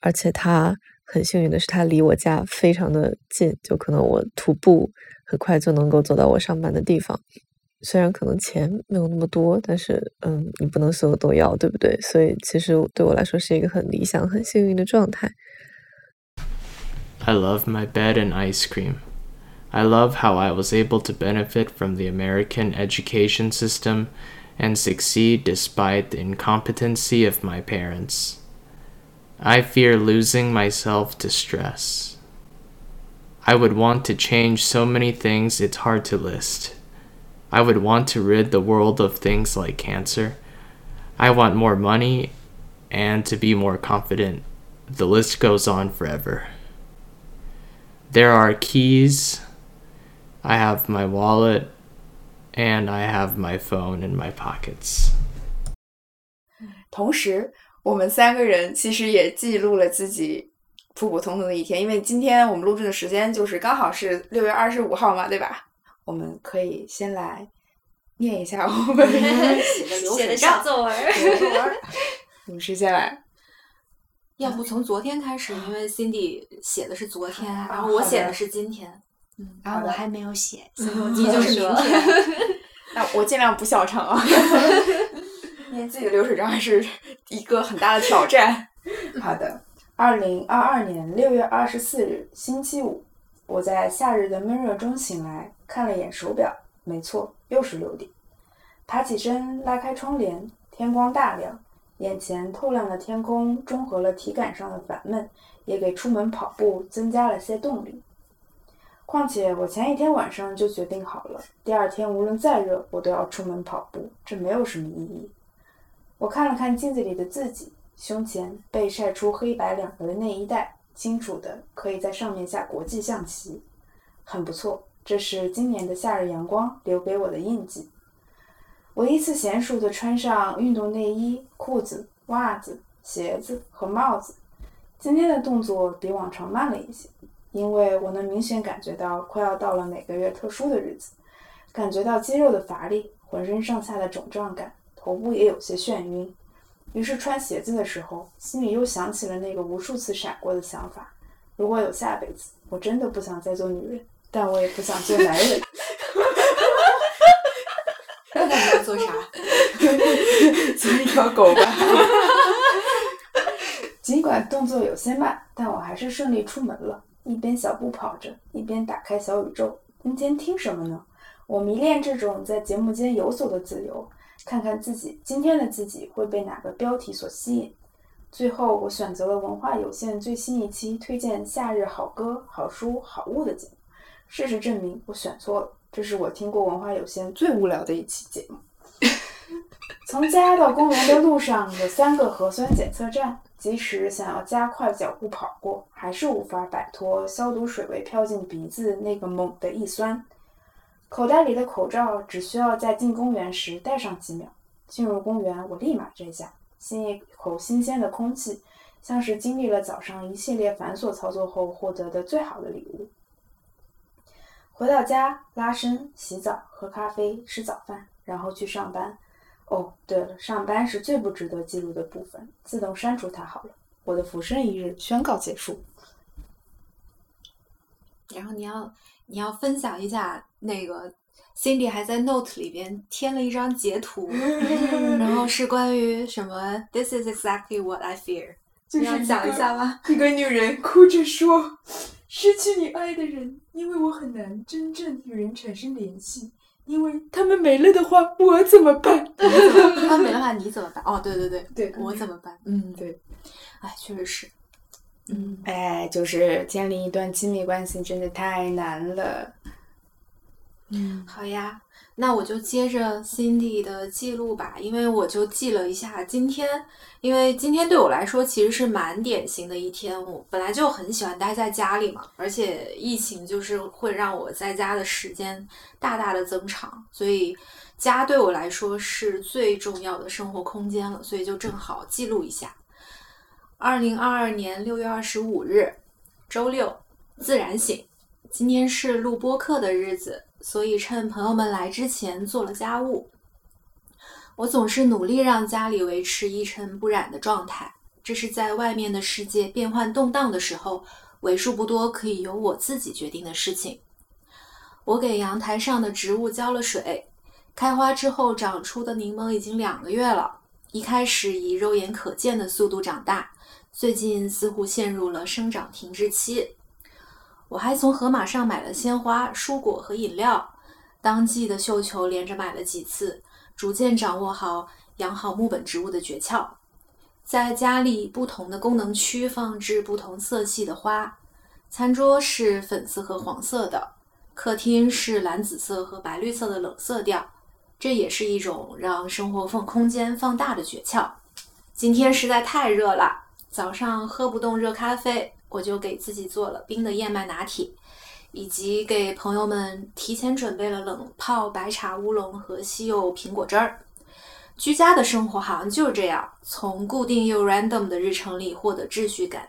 而且它很幸运的是它离我家非常的近，就可能我徒步很快就能够走到我上班的地方。虽然可能钱没有那么多，但是嗯，你不能所有都要，对不对？所以其实对我来说是一个很理想、很幸运的状态。
I love my bed and ice cream. I love how I was able to benefit from the American education system and succeed despite the incompetency of my parents. I fear losing myself to stress. I would want to change so many things it's hard to list. I would want to rid the world of things like cancer. I want more money and to be more confident. The list goes on forever. There are keys I have my wallet and I have my phone in my pockets.
同时，我们三个人其实也记录了自己普普通通的一天，因为今天我们录制的时间就是刚好是六月二十五号嘛，对吧？我们可以先来念一下我们 [LAUGHS]
写的小作文。
你 [LAUGHS] 们谁先来？
要不从昨天开始，因为 Cindy 写的是昨天，然后我写的是今天。
嗯，然后我还没有写，所以
你就是明天。[LAUGHS]
那我尽量不笑场啊，[LAUGHS] 因为自己的流水账还是一个很大的挑战。[LAUGHS] 好的，二零二二年六月二十四日星期五，我在夏日的闷热中醒来，看了眼手表，没错，又是六点。爬起身，拉开窗帘，天光大亮，眼前透亮的天空中和了体感上的烦闷，也给出门跑步增加了些动力。况且我前一天晚上就决定好了，第二天无论再热，我都要出门跑步，这没有什么意义。我看了看镜子里的自己，胸前被晒出黑白两个的内衣带，清楚的可以在上面下国际象棋，很不错。这是今年的夏日阳光留给我的印记。我依次娴熟的穿上运动内衣、裤子、袜子、鞋子和帽子。今天的动作比往常慢了一些。因为我能明显感觉到快要到了每个月特殊的日子，感觉到肌肉的乏力，浑身上下的肿胀感，头部也有些眩晕。于是穿鞋子的时候，心里又想起了那个无数次闪过的想法：如果有下辈子，我真的不想再做女人，但我也不想做男人。[LAUGHS]
那你要做啥？[LAUGHS]
做一条狗吧。尽管动作有些慢，但我还是顺利出门了。一边小步跑着，一边打开小宇宙。今天听什么呢？我迷恋这种在节目间游走的自由，看看自己今天的自己会被哪个标题所吸引。最后，我选择了文化有限最新一期推荐夏日好歌、好书、好物的节目。事实证明，我选错了。这是我听过文化有限最无聊的一期节目。[LAUGHS] 从家到公园的路上有三个核酸检测站。即使想要加快脚步跑过，还是无法摆脱消毒水味飘进鼻子那个猛的一酸。口袋里的口罩只需要在进公园时戴上几秒。进入公园，我立马摘下，吸一口新鲜的空气，像是经历了早上一系列繁琐操作后获得的最好的礼物。回到家，拉伸、洗澡、喝咖啡、吃早饭，然后去上班。哦，对了，上班是最不值得记录的部分，自动删除它好了。我的浮生一日宣告结束。
然后你要你要分享一下那个 Cindy 还在 Note 里边添了一张截图，[LAUGHS] 然后是关于什么？This is exactly what I fear。
你
要讲一下吗？
一个女人哭着说：“失去你爱的人，因为我很难真正与人产生联系。”因为他们没了的话，我怎么办？
他们没了的话，你怎么办？哦，对对对，
对
我怎么办？嗯，
对，
哎，确实是，嗯，
哎，就是建立一段亲密关系真的太难了。
嗯，好呀。那我就接着 Cindy 的记录吧，因为我就记了一下今天，因为今天对我来说其实是蛮典型的一天。我本来就很喜欢待在家里嘛，而且疫情就是会让我在家的时间大大的增长，所以家对我来说是最重要的生活空间了，所以就正好记录一下。二零二二年六月二十五日，周六，自然醒。今天是录播课的日子。所以趁朋友们来之前做了家务。我总是努力让家里维持一尘不染的状态，这是在外面的世界变幻动荡的时候，为数不多可以由我自己决定的事情。我给阳台上的植物浇了水，开花之后长出的柠檬已经两个月了。一开始以肉眼可见的速度长大，最近似乎陷入了生长停滞期。我还从盒马上买了鲜花、蔬果和饮料，当季的绣球连着买了几次，逐渐掌握好养好木本植物的诀窍。在家里不同的功能区放置不同色系的花，餐桌是粉色和黄色的，客厅是蓝紫色和白绿色的冷色调，这也是一种让生活放空间放大的诀窍。今天实在太热了，早上喝不动热咖啡。我就给自己做了冰的燕麦拿铁，以及给朋友们提前准备了冷泡白茶乌龙和西柚苹果汁儿。居家的生活好像就是这样，从固定又 random 的日程里获得秩序感，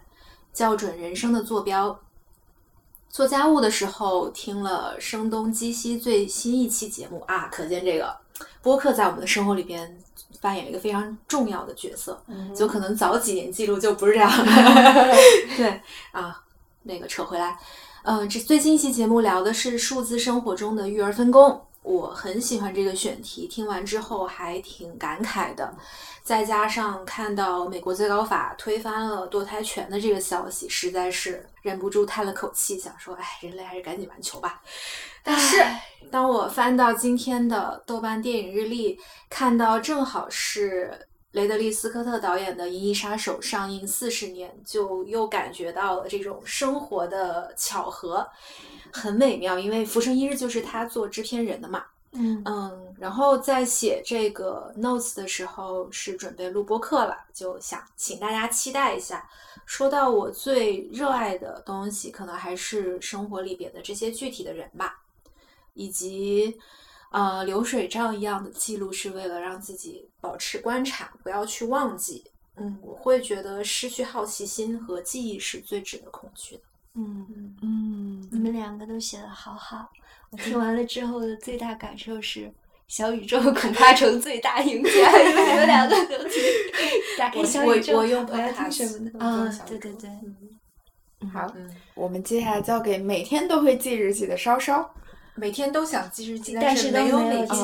校准人生的坐标。做家务的时候听了声东击西最新一期节目啊，可见这个播客在我们的生活里边。扮演一个非常重要的角色，就可能早几年记录就不是这样。[LAUGHS] 对啊，那个扯回来，嗯，这最近一期节目聊的是数字生活中的育儿分工。我很喜欢这个选题，听完之后还挺感慨的。再加上看到美国最高法推翻了堕胎权的这个消息，实在是忍不住叹了口气，想说：“哎，人类还是赶紧完球吧。”但是当我翻到今天的豆瓣电影日历，看到正好是雷德利·斯科特导演的《银翼杀手》上映四十年，就又感觉到了这种生活的巧合，很美妙。因为《浮生一日》就是他做制片人的嘛。
嗯
嗯，然后在写这个 notes 的时候是准备录播课了，就想请大家期待一下。说到我最热爱的东西，可能还是生活里边的这些具体的人吧，以及呃流水账一样的记录，是为了让自己保持观察，不要去忘记。嗯，我会觉得失去好奇心和记忆是最值得恐惧的。
嗯嗯，你们两个都写的好好。我听完了之后的最大感受是，小宇宙 [LAUGHS] 恐怕成最大赢家，因为你们两个都是 [LAUGHS] 打开小宇宙，
我用
我要听什么的啊？对对对，
好，我们接下来交给每天都会记日记的稍稍。
每天都想记日记，
但
是
都没有
每天记。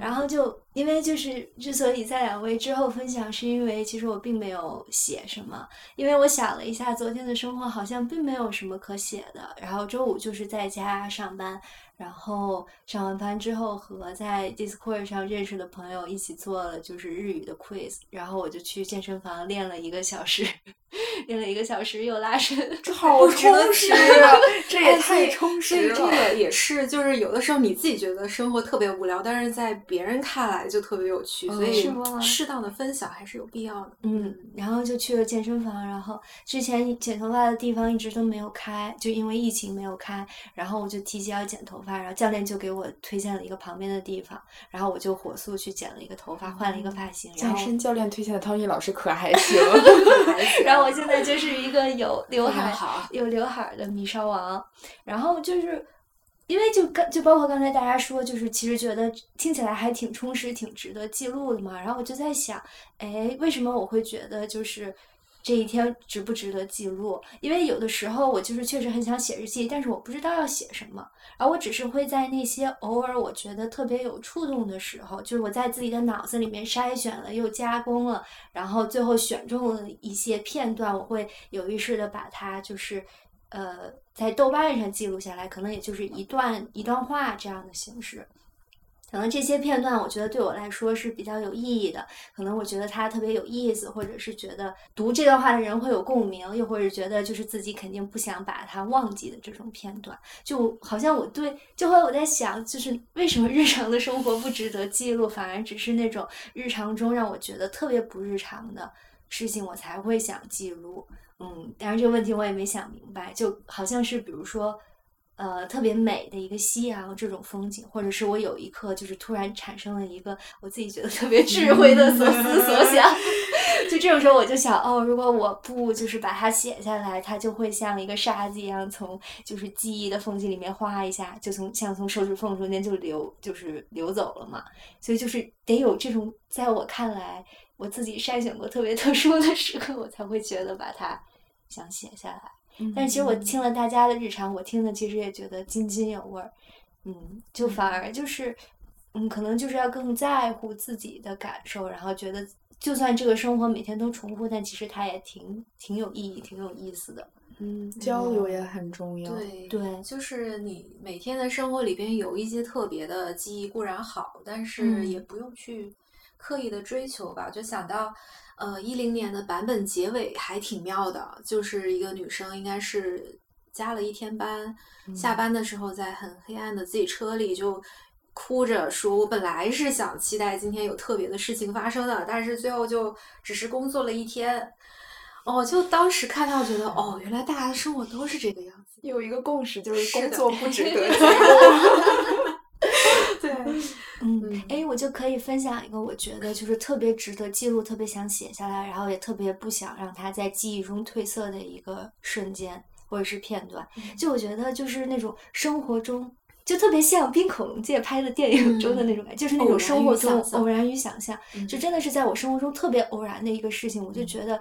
然后就因为就是之所以在两位之后分享，是因为其实我并没有写什么，因为我想了一下，昨天的生活好像并没有什么可写的。然后周五就是在家上班。然后上完班之后，和在 Discord 上认识的朋友一起做了就是日语的 quiz，然后我就去健身房练了一个小时，[LAUGHS] 练了一个小时又拉伸，
好 [LAUGHS] 充实啊！这也太充实
了。这个也是，就是有的时候你自己觉得生活特别无聊，但是在别人看来就特别有趣，所以适当的分享还是有必要的。
嗯，然后就去了健身房，然后之前剪头发的地方一直都没有开，就因为疫情没有开，然后我就提前要剪头。然后教练就给我推荐了一个旁边的地方，然后我就火速去剪了一个头发，换了一个发型。
健身教练推荐的汤一老师可还行。[LAUGHS]
然后我现在就是一个有 [LAUGHS] 刘海、有刘海的米烧王。然后就是因为就刚就包括刚才大家说，就是其实觉得听起来还挺充实、挺值得记录的嘛。然后我就在想，哎，为什么我会觉得就是。这一天值不值得记录？因为有的时候我就是确实很想写日记，但是我不知道要写什么，而我只是会在那些偶尔我觉得特别有触动的时候，就是我在自己的脑子里面筛选了又加工了，然后最后选中了一些片段，我会有意识的把它就是，呃，在豆瓣上记录下来，可能也就是一段一段话这样的形式。可能这些片段，我觉得对我来说是比较有意义的。可能我觉得它特别有意思，或者是觉得读这段话的人会有共鸣，又或者觉得就是自己肯定不想把它忘记的这种片段，就好像我对，就会我在想，就是为什么日常的生活不值得记录，反而只是那种日常中让我觉得特别不日常的事情，我才会想记录。嗯，当然这个问题我也没想明白，就好像是比如说。呃，特别美的一个夕阳这种风景，或者是我有一刻就是突然产生了一个我自己觉得特别智慧的所思所想，[LAUGHS] 就这种时候我就想，哦，如果我不就是把它写下来，它就会像一个沙子一样从就是记忆的缝隙里面划一下，就从像从手指缝中间就流就是流走了嘛。所以就是得有这种在我看来我自己筛选过特别特殊的时刻，我才会觉得把它想写下来。但其实我听了大家的日常，我听的其实也觉得津津有味儿，嗯，就反而就是，嗯，可能就是要更在乎自己的感受，然后觉得就算这个生活每天都重复，但其实它也挺挺有意义、挺有意思的。
嗯，交流。也很重要。
对。
对，
就是你每天的生活里边有一些特别的记忆固然好，但是也不用去刻意的追求吧。就想到。呃，一零年的版本结尾还挺妙的，就是一个女生应该是加了一天班，下班的时候在很黑暗的自己车里就哭着说：“我本来是想期待今天有特别的事情发生的，但是最后就只是工作了一天。”哦，就当时看到觉得，哦，原来大家的生活都是这个样子，
有一个共识就是工作不值得
对，[LAUGHS]
嗯，哎，我就可以分享一个我觉得就是特别值得记录、特别想写下来，然后也特别不想让它在记忆中褪色的一个瞬间或者是片段。就我觉得就是那种生活中，就特别像冰恐龙界拍的电影中的那种感觉，就是那种生活中偶然与想象，就真的是在我生活中特别偶然的一个事情，我就觉得。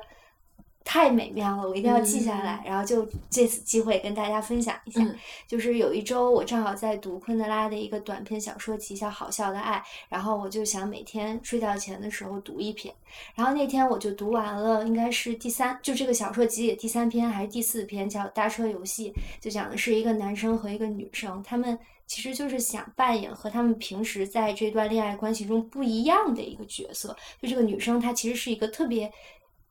太美妙了，我一定要记下来。然后就借此机会跟大家分享一下，
嗯
就是有一周我正好在读昆德拉的一个短篇小说集叫《好笑的爱》，然后我就想每天睡觉前的时候读一篇。然后那天我就读完了，应该是第三，就这个小说集里的第三篇还是第四篇，叫《搭车游戏》，就讲的是一个男生和一个女生，他们其实就是想扮演和他们平时在这段恋爱关系中不一样的一个角色。就这个女生，她其实是一个特别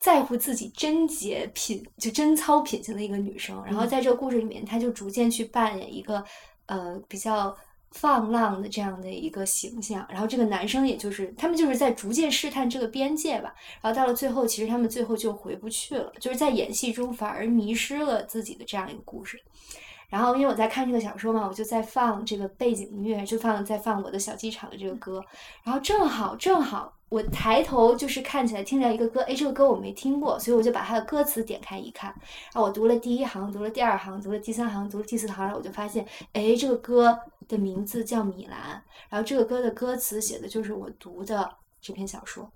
在乎自己贞洁品，就贞操品行的一个女生。然后在这个故事里面，她就逐渐去扮演一个呃比较放浪的这样的一个形象。然后这个男生也就是他们就是在逐渐试探这个边界吧。然后到了最后，其实他们最后就回不去了，就是在演戏中反而迷失了自己的这样一个故事。然后因为我在看这个小说嘛，我就在放这个背景音乐，就放在放我的小机场的这个歌。然后正好正好我抬头就是看起来听见一个歌，哎，这个歌我没听过，所以我就把它的歌词点开一看。然后我读了第一行，读了第二行，读了第三行，读了第四行，然后我就发现，哎，这个歌的名字叫《米兰》，然后这个歌的歌词写的就是我读的这篇小说。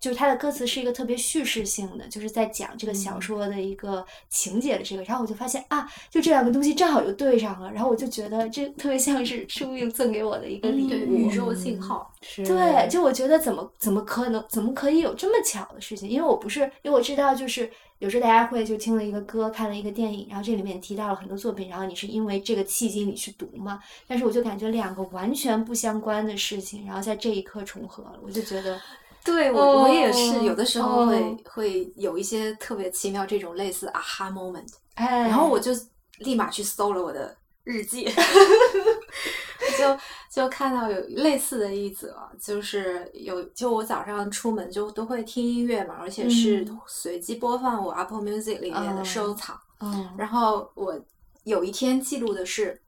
就是它的歌词是一个特别叙事性的，就是在讲这个小说的一个情节的这个，然后我就发现啊，就这两个东西正好就对上了，然后我就觉得这特别像是生命赠给我的一个礼
对
物，
宇宙信号
是
对，就我觉得怎么怎么可能怎么可以有这么巧的事情？因为我不是，因为我知道就是有时候大家会就听了一个歌，看了一个电影，然后这里面提到了很多作品，然后你是因为这个契机你去读嘛，但是我就感觉两个完全不相关的事情，然后在这一刻重合了，我就觉得。
对我，我也是
哦
有的时候会、
哦
会有一些特别奇妙这种类似啊哈 moment，
哎，
然后我就立马去搜了我的日记，[LAUGHS] 就就看到有类似的一则，就是有就我早上出门就都会听音乐嘛，而且是
嗯。
随机播放我 Apple Music 里面的
哦
收藏，
嗯
然后我有一天记录的是。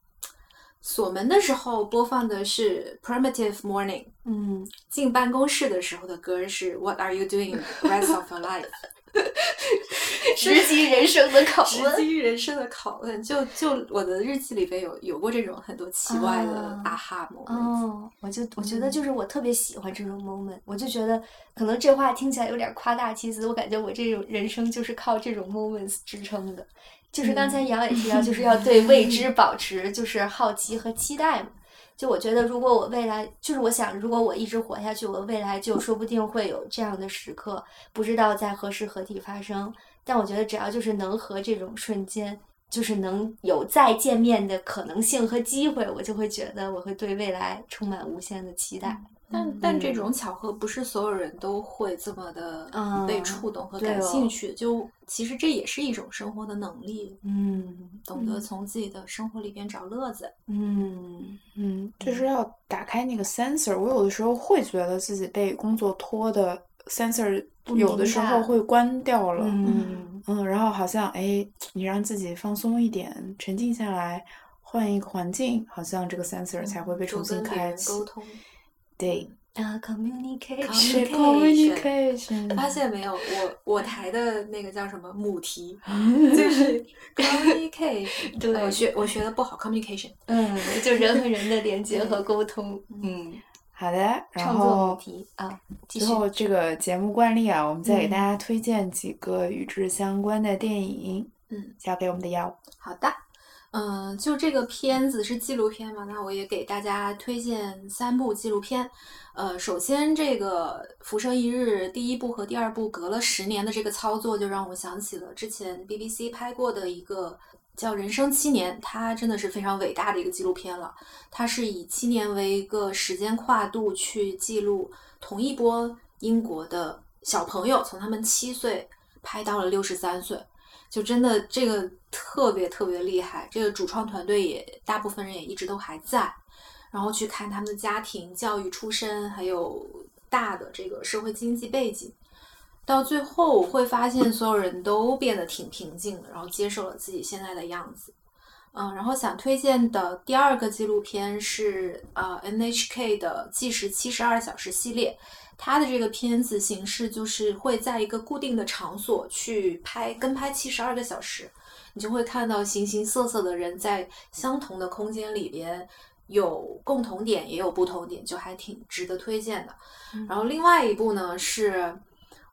锁门的时候播放的是 Primitive Morning，
嗯，
进办公室的时候的歌是 What Are You Doing the Rest of Your Life？[LAUGHS]
直击人生的拷
直
问。
击人生的拷问。就就我的日记里边有有过这种很多奇怪的
啊
aha moment。
哦，我就我觉得
嗯
就是我特别喜欢这种 moment，我就觉得可能这话听起来有点夸大其词，我感觉我这种人生就是靠这种 moments 支撑的。就是刚才杨也提到，就是要对未知保持就是好奇和期待嘛。就我觉得，如果我未来，就是我想，如果我一直活下去，我未来就说不定会有这样的时刻，不知道在何时何地发生。但我觉得，只要就是能和这种瞬间，就是能有再见面的可能性和机会，我就会觉得我会对未来充满无限的期待。
但但这种巧合不是所有人都会这么的
嗯
被触动和感兴趣，就其实这也是一种生活的能力，
嗯，
懂得从自己的生活里边找乐子。
嗯
嗯，就是要打开那个 sensor。我有的时候会觉得自己被工作拖的 sensor 有的时候会关掉了。
嗯
嗯，然后好像哎，你让自己放松一点，沉静下来，换一个环境，好像这个 sensor 才会被重新开启。
沟通。
对，
啊，communication，
是
Communication
communication。
发现没有，我我台的那个叫什么母题，[LAUGHS] 就是 communication。
对
我学我学的不好，communication。
嗯，[LAUGHS] 就人和人的连接和沟通，嗯，
好的，然
创作啊，
最后这个节目惯例啊，我们再给大
嗯
家推荐几个与之相关的电影。
嗯，
交给我们的幺。
好的，嗯，就这个片子是纪录片嘛，那我也给大家推荐三部纪录片。呃，首先这个《浮生一日》第一部和第二部隔了十年的这个操作，就让我想起了之前 BBC 拍过的一个叫《人生七年》，它真的是非常伟大的一个纪录片了。它是以七年为一个时间跨度去记录同一波英国的小朋友，从他们七岁拍到了六十三岁。就真的这个特别特别厉害，这个主创团队也大部分人也一直都还在，然后去看他们的家庭教育出身，还有大的这个社会经济背景，到最后我会发现所有人都变得挺平静的，然后接受了自己现在的样子。嗯，然后想推荐的第二个纪录片是呃 NHK 的《计时七十二小时》系列，它的这个片子形式就是会在一个固定的场所去拍跟拍七十二个小时，你就会看到形形色色的人在相同的空间里边有共同点，也有不同点，就还挺值得推荐的。然后另外一部呢是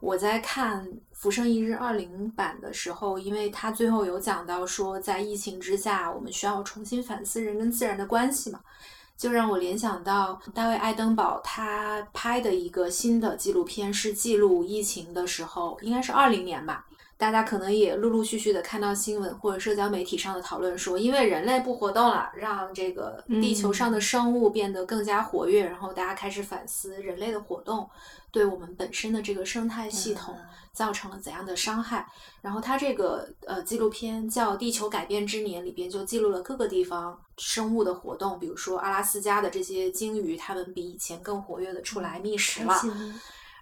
我在看《浮生一日》二零版的时候，因为他最后有讲到说，在疫情之下，我们需要重新反思人跟自然的关系嘛，就让我联想到大卫·爱登堡他拍的一个新的纪录片，是记录疫情的时候，应该是二零年吧。大家可能也陆陆续续的看到新闻或者社交媒体上的讨论，说因为人类不活动了，让这个地球上的生物变得更加活跃，然后大家开始反思人类的活动对我们本身的这个生态系统造成了怎样的伤害。然后它这个呃纪录片叫《地球改变之年》，里边就记录了各个地方生物的活动，比如说阿拉斯加的这些鲸鱼，它们比以前更活跃的出来觅食了。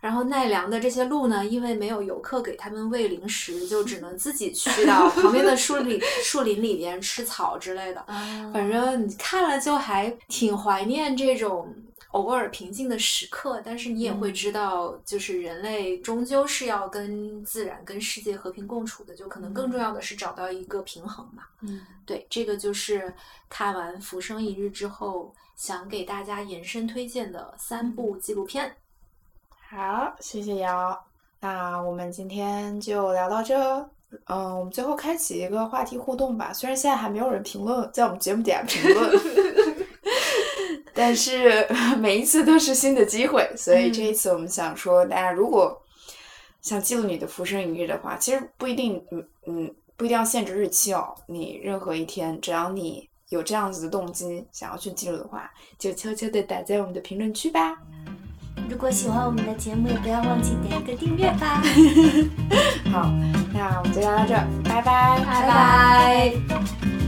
然后奈良的这些鹿呢，因为没有游客给他们喂零食，就只能自己去到 [LAUGHS] 旁边的树林、树林里边吃草之类的。反正你看了就还挺怀念这种偶尔平静的时刻，但是你也会知道，就是人类终究是要跟自然、跟世界和平共处的，就可能更重要的是找到一个平衡嘛。
嗯，
对，这个就是看完《浮生一日》之后，想给大家延伸推荐的三部纪录片。
好，谢谢瑶。那我们今天就聊到这。嗯，我们最后开启一个话题互动吧。虽然现在还没有人评论，在我们节目底下评论，[LAUGHS] 但是 [LAUGHS] 每一次都是新的机会。所以这一次我们想说，大家如果想记录你的浮生一日的话，其实不一定，嗯嗯，不一定要限制日期哦。你任何一天，只要你有这样子的动机想要去记录的话，就悄悄的打在我们的评论区吧。
如果喜欢我们的节目，也不要忘记点一个订阅吧。[LAUGHS]
好，那我们就聊到这，拜拜，
拜拜。